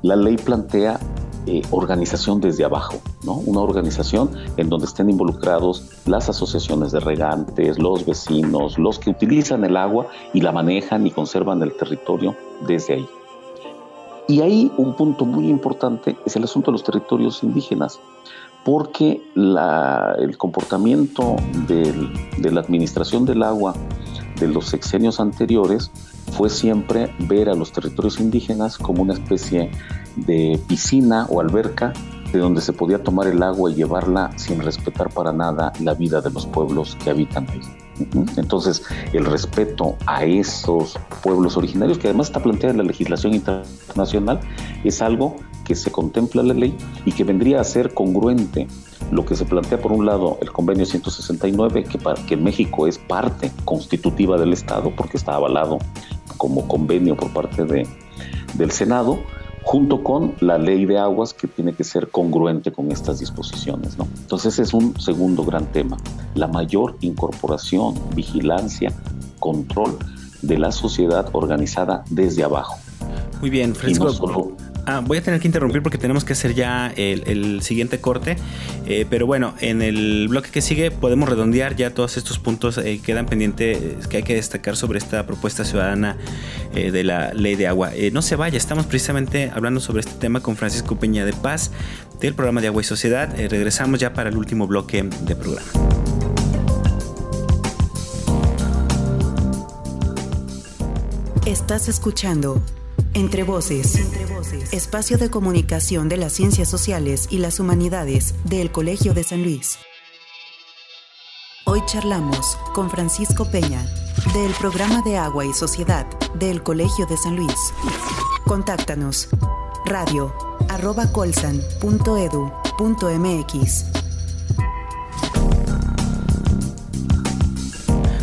la ley plantea eh, organización desde abajo, ¿no? Una organización en donde estén involucrados las asociaciones de regantes, los vecinos, los que utilizan el agua y la manejan y conservan el territorio desde ahí. Y ahí un punto muy importante es el asunto de los territorios indígenas, porque el comportamiento de la administración del agua de los sexenios anteriores fue siempre ver a los territorios indígenas como una especie de piscina o alberca de donde se podía tomar el agua y llevarla sin respetar para nada la vida de los pueblos que habitan ahí. Entonces, el respeto a esos pueblos originarios, que además está planteada en la legislación internacional, es algo que se contempla en la ley y que vendría a ser congruente lo que se plantea por un lado el convenio 169, que, para, que México es parte constitutiva del Estado, porque está avalado como convenio por parte de, del Senado, junto con la ley de aguas que tiene que ser congruente con estas disposiciones. ¿no? Entonces es un segundo gran tema, la mayor incorporación, vigilancia, control de la sociedad organizada desde abajo. Muy bien, Francisco. Ah, voy a tener que interrumpir porque tenemos que hacer ya el, siguiente corte. Eh, pero bueno, en el bloque que sigue podemos redondear ya todos estos puntos que eh, quedan pendientes que hay que destacar sobre esta propuesta ciudadana eh, de la ley de agua. no se vaya, estamos precisamente hablando sobre este tema con Francisco Peña de Paz del programa de Agua y Sociedad. regresamos ya para el último bloque de programa. Estás escuchando entre voces. Espacio de comunicación de las ciencias sociales y las humanidades del Colegio de San Luis. Hoy charlamos con Francisco Peña del programa de Agua y Sociedad del Colegio de San Luis. Contáctanos radio colsan.edu.mx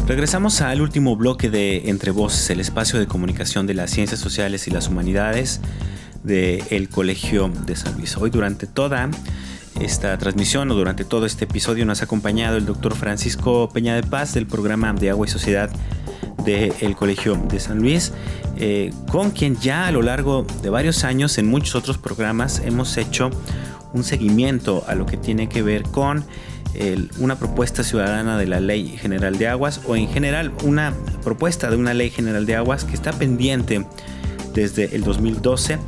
Regresamos al último bloque de Entre Voces, el espacio de comunicación de las ciencias sociales y las humanidades del Colegio de San Luis. Hoy durante toda esta transmisión o durante todo este episodio nos ha acompañado el doctor Francisco Peña de Paz del programa de Agua y Sociedad del Colegio de San Luis, eh, con quien ya a lo largo de varios años en muchos otros programas hemos hecho un seguimiento a lo que tiene que ver con una propuesta ciudadana de la Ley General de Aguas o en general una propuesta de una Ley General de Aguas que está pendiente desde el 2012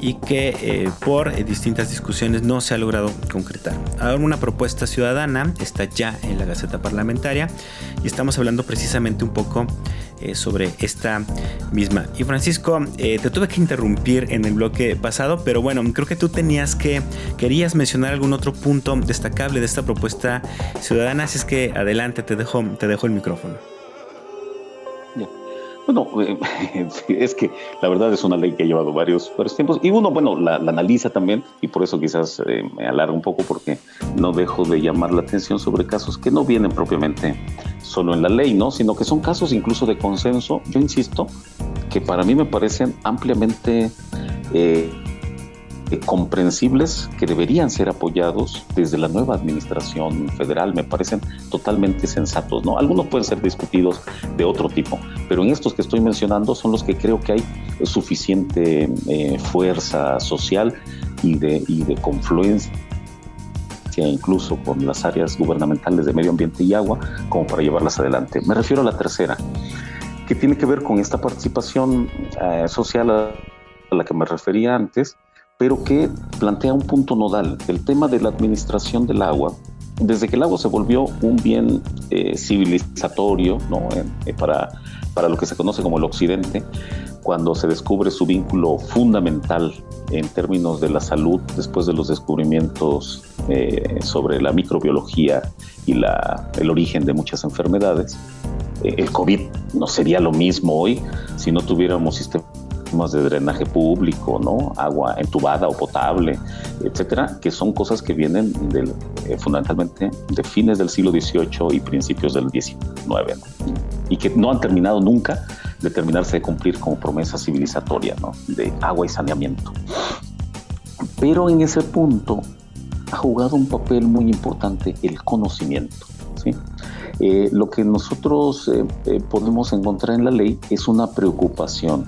y que eh, por distintas discusiones no se ha logrado concretar. Ahora una propuesta ciudadana está ya en la Gaceta Parlamentaria y estamos hablando precisamente un poco eh, sobre esta misma. Y Francisco, eh, te tuve que interrumpir en el bloque pasado, pero bueno, creo que tú tenías que, querías mencionar algún otro punto destacable de esta propuesta ciudadana, así es que adelante, te dejo, te dejo el micrófono. Bueno, es que la verdad es una ley que ha llevado varios, varios tiempos y uno, bueno, la, analiza también y por eso quizás eh, me alarga un poco porque no dejo de llamar la atención sobre casos que no vienen propiamente solo en la ley, ¿no? Sino que son casos incluso de consenso, yo insisto, que para mí me parecen ampliamente... Eh, eh, comprensibles que deberían ser apoyados desde la nueva administración federal, me parecen totalmente sensatos, ¿no? Algunos pueden ser discutidos de otro tipo, pero en estos que estoy mencionando son los que creo que hay suficiente eh, fuerza social y de, y de confluencia incluso con las áreas gubernamentales de medio ambiente y agua como para llevarlas adelante. Me refiero a la tercera, que tiene que ver con esta participación eh, social a la que me refería antes, pero que plantea un punto nodal, el tema de la administración del agua. Desde que el agua se volvió un bien eh, civilizatorio ¿no? Eh, para, para lo que se conoce como el Occidente, cuando se descubre su vínculo fundamental en términos de la salud después de los descubrimientos eh, sobre la microbiología y la, el origen de muchas enfermedades, el COVID no sería lo mismo hoy si no tuviéramos sistemas de drenaje público, ¿no? Agua entubada o potable, etcétera, que son cosas que vienen del, eh, fundamentalmente de fines del siglo XVIII y principios del XIX, y que no han terminado nunca de terminarse de cumplir como promesa civilizatoria, ¿no? De agua y saneamiento. Pero en ese punto ha jugado un papel muy importante el conocimiento, ¿sí? Eh, lo que nosotros eh, podemos encontrar en la ley es una preocupación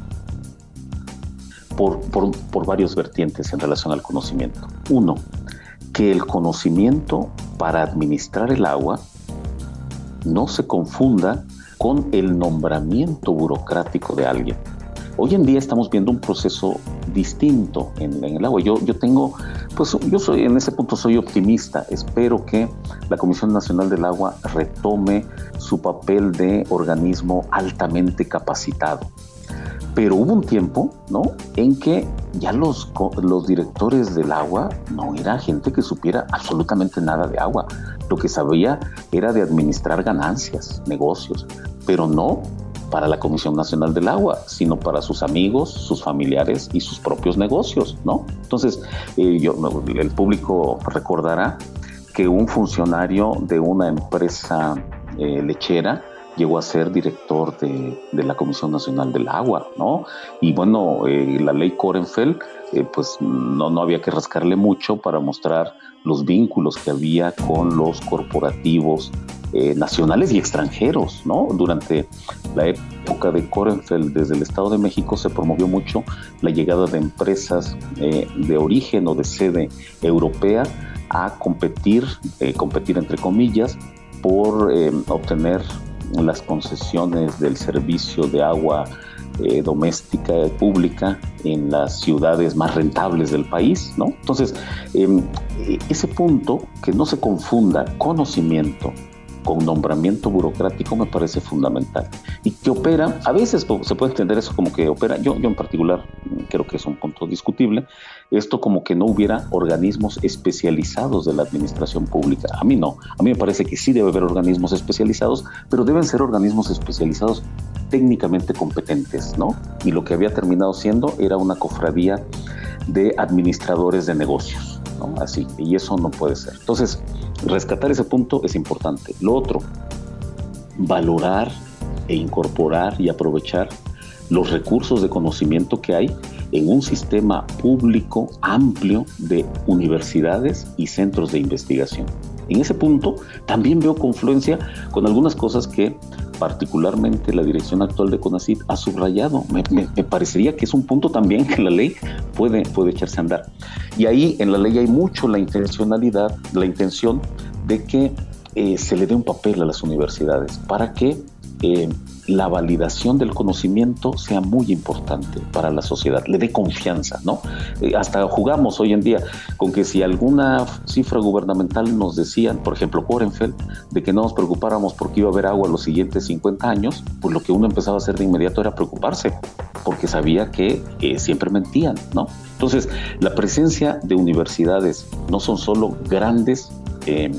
por, varios vertientes en relación al conocimiento. Uno, que el conocimiento para administrar el agua no se confunda con el nombramiento burocrático de alguien. Hoy en día estamos viendo un proceso distinto en, el agua. Yo, yo tengo, pues yo soy, en ese punto soy optimista. Espero que la Comisión Nacional del Agua retome su papel de organismo altamente capacitado pero hubo un tiempo, ¿no? En que ya los, los directores del agua no era gente que supiera absolutamente nada de agua. Lo que sabía era de administrar ganancias, negocios, pero no para la Comisión Nacional del Agua, sino para sus amigos, sus familiares y sus propios negocios, ¿no? Entonces, eh, yo, el público recordará que un funcionario de una empresa eh, lechera llegó a ser director de, la Comisión Nacional del Agua, ¿no? Y bueno, eh, la ley Korenfeld, eh, pues no, no había que rascarle mucho para mostrar los vínculos que había con los corporativos eh, nacionales y extranjeros, ¿no? Durante la época de Korenfeld, desde el Estado de México, se promovió mucho la llegada de empresas de origen o de sede europea a competir, competir entre comillas, por obtener las concesiones del servicio de agua eh, doméstica pública en las ciudades más rentables del país, ¿no? Entonces, em, ese punto, que no se confunda conocimiento con nombramiento burocrático me parece fundamental. Y que opera, a veces se puede entender eso como que opera, yo, yo en particular creo que es un punto discutible, esto como que no hubiera organismos especializados de la administración pública. A mí no, a mí me parece que sí debe haber organismos especializados, pero deben ser organismos especializados técnicamente competentes, ¿no? Y lo que había terminado siendo era una cofradía de administradores de negocios, Así, y eso no puede ser. Entonces, rescatar ese punto es importante. Lo otro, valorar e incorporar y aprovechar los recursos de conocimiento que hay en un sistema público amplio de universidades y centros de investigación. En ese punto también veo confluencia con algunas cosas que particularmente la dirección actual de CONACYT ha subrayado. Me, parecería que es un punto también que la ley puede, puede echarse a andar. Y ahí en la ley hay mucho la intencionalidad, la intención de que eh, se le dé un papel a las universidades para que eh, la validación del conocimiento sea muy importante para la sociedad, le dé confianza, ¿no? Eh, hasta jugamos hoy en día con que si alguna cifra gubernamental nos decían, por ejemplo, Korenfeld, de que no nos preocupáramos porque iba a haber agua los siguientes 50 años, pues lo que uno empezaba a hacer de inmediato era preocuparse, porque sabía que siempre mentían, ¿no? Entonces, la presencia de universidades no son solo grandes eh,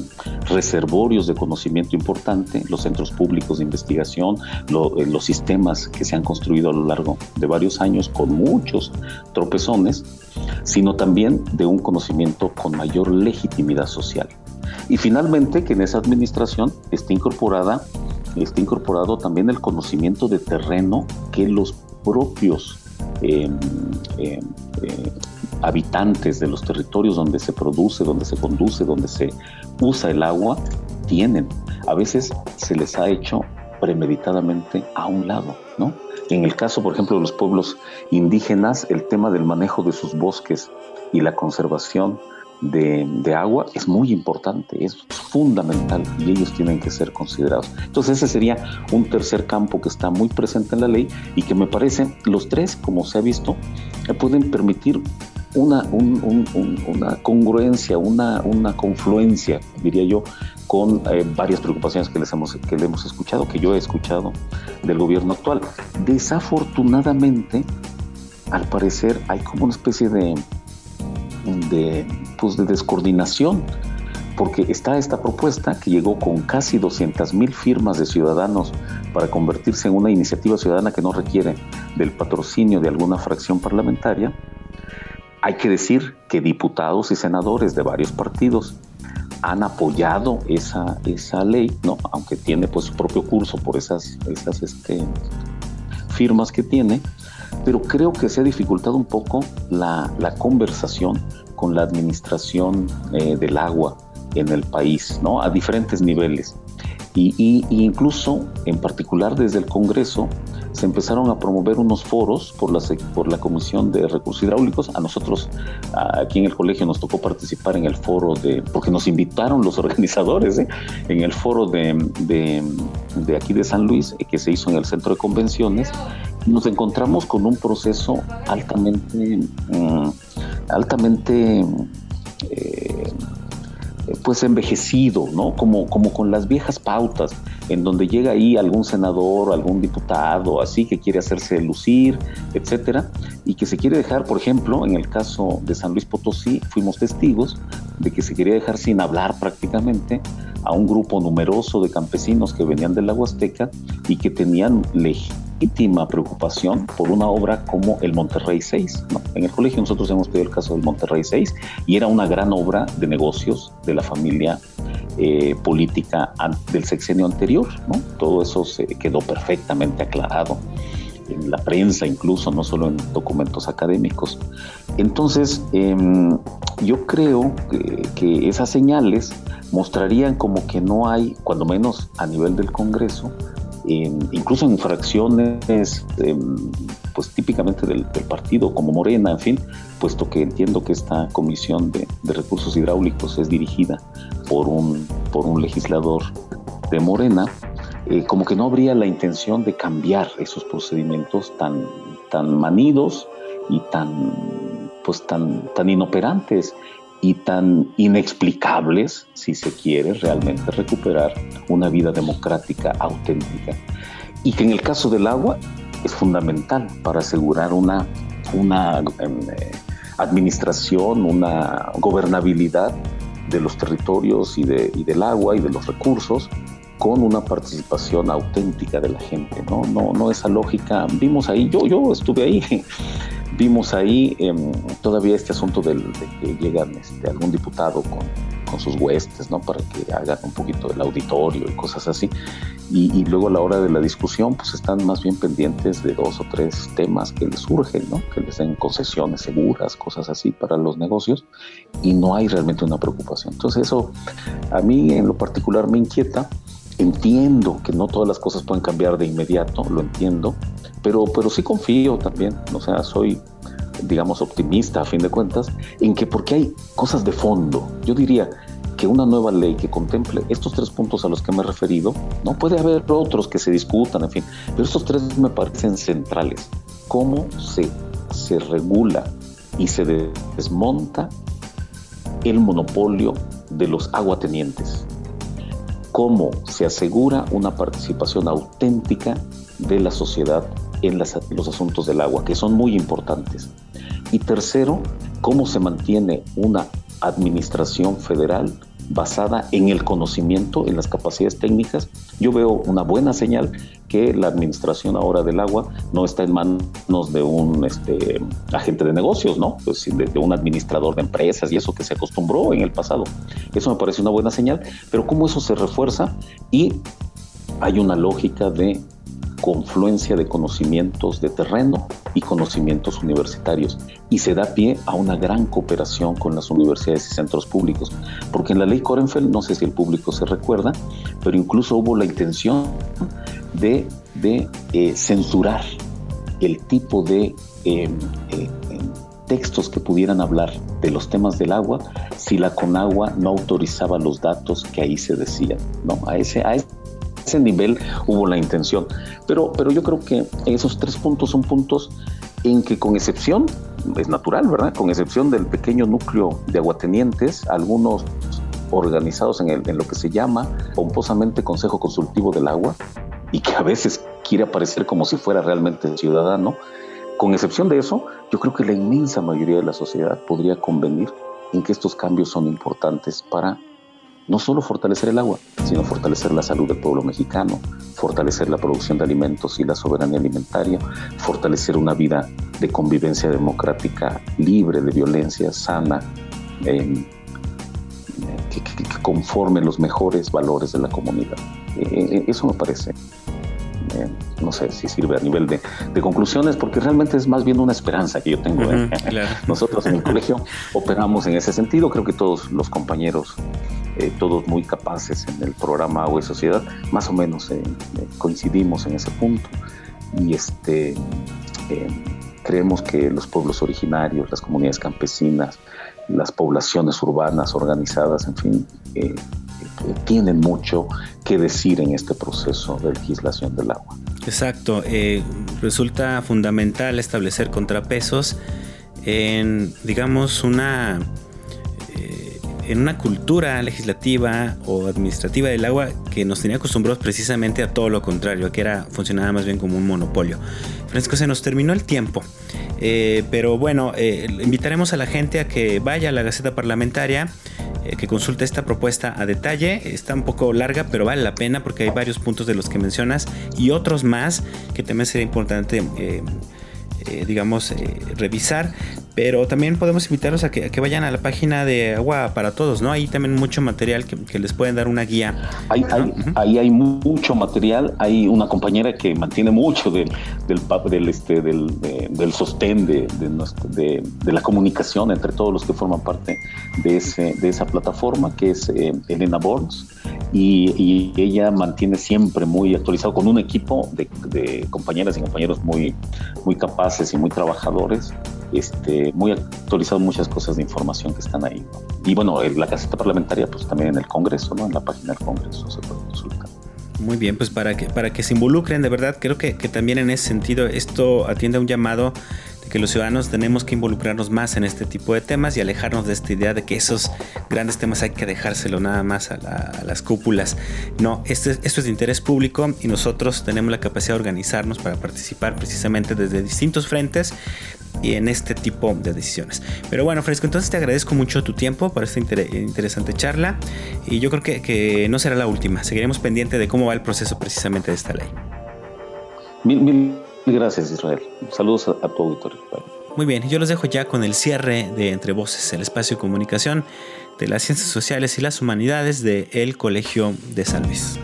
reservorios de conocimiento importante, los centros públicos de investigación, eh, los sistemas que se han construido a lo largo de varios años con muchos tropezones, sino también de un conocimiento con mayor legitimidad social. Y finalmente que en esa administración esté incorporada esté incorporado también el conocimiento de terreno que los propios em, em, eh, habitantes de los territorios donde se produce, donde se conduce, donde se usa el agua, tienen. A veces se les ha hecho premeditadamente a un lado, ¿no? En el caso, por ejemplo, de los pueblos indígenas, el tema del manejo de sus bosques y la conservación de, agua es muy importante, es fundamental y ellos tienen que ser considerados. Entonces ese sería un tercer campo que está muy presente en la ley y que me parece los tres, como se ha visto, pueden permitir una, una congruencia, una, una confluencia, diría yo, con eh, varias preocupaciones que, les hemos, que le hemos escuchado, que yo he escuchado del gobierno actual. Desafortunadamente, al parecer, hay como una especie de, de, pues, de descoordinación, porque está esta propuesta que llegó con casi 200 mil firmas de ciudadanos para convertirse en una iniciativa ciudadana que no requiere del patrocinio de alguna fracción parlamentaria. Hay que decir que diputados y senadores de varios partidos han apoyado esa, esa ley, ¿no? aunque tiene pues, su propio curso por esas, esas este, firmas que tiene, pero creo que se ha dificultado un poco la, la conversación con la administración eh, del agua en el país, ¿no? a diferentes niveles. Y, incluso, en particular desde el Congreso, se empezaron a promover unos foros por la, por la Comisión de Recursos Hidráulicos. A nosotros, aquí en el colegio, nos tocó participar en el foro de, porque nos invitaron los organizadores, ¿eh? en el foro de, de, de, aquí de San Luis, que se hizo en el Centro de Convenciones, nos encontramos con un proceso altamente, mm, altamente eh, pues envejecido, ¿no? Como, como con las viejas pautas, en donde llega ahí algún senador, algún diputado, así que quiere hacerse lucir, etcétera, y que se quiere dejar, por ejemplo, en el caso de San Luis Potosí, fuimos testigos de que se quería dejar sin hablar prácticamente a un grupo numeroso de campesinos que venían de la Huasteca y que tenían legítima preocupación por una obra como el Monterrey 6. En el colegio nosotros hemos pedido el caso del Monterrey 6 y era una gran obra de negocios de la familia eh, política del sexenio anterior. Todo eso se quedó perfectamente aclarado en la prensa incluso, no solo en documentos académicos. Entonces, em, yo creo que, que, esas señales mostrarían como que no hay, cuando menos a nivel del Congreso, incluso en fracciones, em, pues típicamente del, partido, como Morena, en fin, puesto que entiendo que esta comisión de, recursos hidráulicos es dirigida por un, por un legislador de Morena, eh, como que no habría la intención de cambiar esos procedimientos tan, tan manidos y tan, pues tan, tan inoperantes y tan inexplicables, si se quiere realmente recuperar una vida democrática auténtica. Y que en el caso del agua es fundamental para asegurar una, una em, eh, administración, una gobernabilidad de los territorios y, de, y, del agua y de los recursos con una participación auténtica de la gente, ¿no? No, no esa lógica. Vimos ahí, yo, yo estuve ahí Vimos ahí em, todavía este asunto del, de que llegan este, algún diputado con, con, sus huestes, ¿no? Para que hagan un poquito del auditorio y cosas así. Y, luego a la hora de la discusión, pues están más bien pendientes de dos o tres temas que les surgen, ¿no? Que les den concesiones seguras, cosas así para los negocios. Y no hay realmente una preocupación. Entonces eso a mí en lo particular me inquieta. Entiendo que no todas las cosas pueden cambiar de inmediato, lo entiendo, pero, pero sí confío también, o sea, soy, digamos, optimista a fin de cuentas, en que porque hay cosas de fondo, yo diría que una nueva ley que contemple estos tres puntos a los que me he referido, no puede haber otros que se discutan, en fin, pero estos tres me parecen centrales. ¿Cómo se, se regula y se desmonta el monopolio de los aguatenientes? ¿Cómo se asegura una participación auténtica de la sociedad en los asuntos del agua, que son muy importantes. Y tercero, cómo se mantiene una administración federal basada en el conocimiento, en las capacidades técnicas. Yo veo una buena señal que la administración ahora del agua no está en manos de un este, agente de negocios, ¿no? Pues de, de, un administrador de empresas y eso que se acostumbró en el pasado. Eso me parece una buena señal, pero cómo eso se refuerza y hay una lógica de confluencia de conocimientos de terreno y conocimientos universitarios y se da pie a una gran cooperación con las universidades y centros públicos, porque en la ley Korenfeld, no sé si el público se recuerda, pero incluso hubo la intención de, de eh, censurar el tipo de eh, em, textos que pudieran hablar de los temas del agua si la Conagua no autorizaba los datos que ahí se decían, ¿no? A ese, a ese ese nivel hubo la intención. Pero, pero yo creo que esos tres puntos son puntos en que con excepción, es natural, ¿verdad? Con excepción del pequeño núcleo de aguatenientes, algunos organizados en, el, en lo que se llama pomposamente Consejo Consultivo del Agua, y que a veces quiere aparecer como si fuera realmente ciudadano, con excepción de eso, yo creo que la inmensa mayoría de la sociedad podría convenir en que estos cambios son importantes para no solo fortalecer el agua, sino fortalecer la salud del pueblo mexicano, fortalecer la producción de alimentos y la soberanía alimentaria, fortalecer una vida de convivencia democrática libre de violencia, sana, em, que, conforme los mejores valores de la comunidad. E, e, e, eso me parece no sé si sirve a nivel de, conclusiones, porque realmente es más bien una esperanza que yo tengo. ¿eh? Nosotros en el colegio operamos en ese sentido, creo que todos los compañeros, eh, todos muy capaces en el programa Agua y Sociedad, más o menos eh, coincidimos en ese punto. Y este, creemos que los pueblos originarios, las comunidades campesinas, las poblaciones urbanas organizadas, en fin, tienen mucho que decir en este proceso de legislación del agua. Exacto, eh, resulta fundamental establecer contrapesos en, digamos, una eh, en una cultura legislativa o administrativa del agua que nos tenía acostumbrados precisamente a todo lo contrario, que era funcionaba más bien como un monopolio. Francisco, se nos terminó el tiempo, eh, pero bueno, invitaremos a la gente a que vaya a la Gaceta Parlamentaria que consulte esta propuesta a detalle. Está un poco larga, pero vale la pena porque hay varios puntos de los que mencionas y otros más que también sería importante eh, eh, digamos, eh, revisar. Pero también podemos invitarlos a que, vayan a la página de Agua para Todos, ¿no? Hay también mucho material que, les pueden dar una guía. Hay, Ahí hay mucho material. Hay una compañera que mantiene mucho del, del, del, este, del, del sostén de, de, la comunicación entre todos los que forman parte de, ese, de esa plataforma, que es eh, Elena Borns. Y, y, ella mantiene siempre muy actualizado con un equipo de, compañeras y compañeros muy, muy capaces y muy trabajadores, este, muy actualizados muchas cosas de información que están ahí. Y bueno, la caseta parlamentaria, pues también en el Congreso, ¿no? en la página del Congreso se puede consultar. Muy bien, pues para que, para que se involucren, de verdad, creo que, que también en ese sentido esto atiende a un llamado que los ciudadanos tenemos que involucrarnos más en este tipo de temas y alejarnos de esta idea de que esos grandes temas hay que dejárselo nada más a, las cúpulas. No, esto, esto es de interés público y nosotros tenemos la capacidad de organizarnos para participar precisamente desde distintos frentes y en este tipo de decisiones. Pero bueno, Fresco, entonces te agradezco mucho tu tiempo para esta interesante charla y yo creo que, que, no será la última. Seguiremos pendiente de cómo va el proceso precisamente de esta ley. Mil, mil Gracias, Israel. Saludos a, tu auditorio. Muy bien, yo los dejo ya con el cierre de Entre Voces, el espacio de comunicación de las ciencias sociales y las humanidades de El Colegio de San Luis.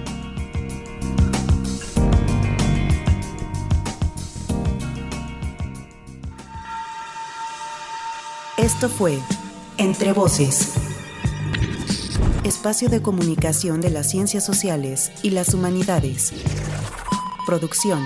Esto fue Entre Voces, espacio de comunicación de las ciencias sociales y las humanidades. Producción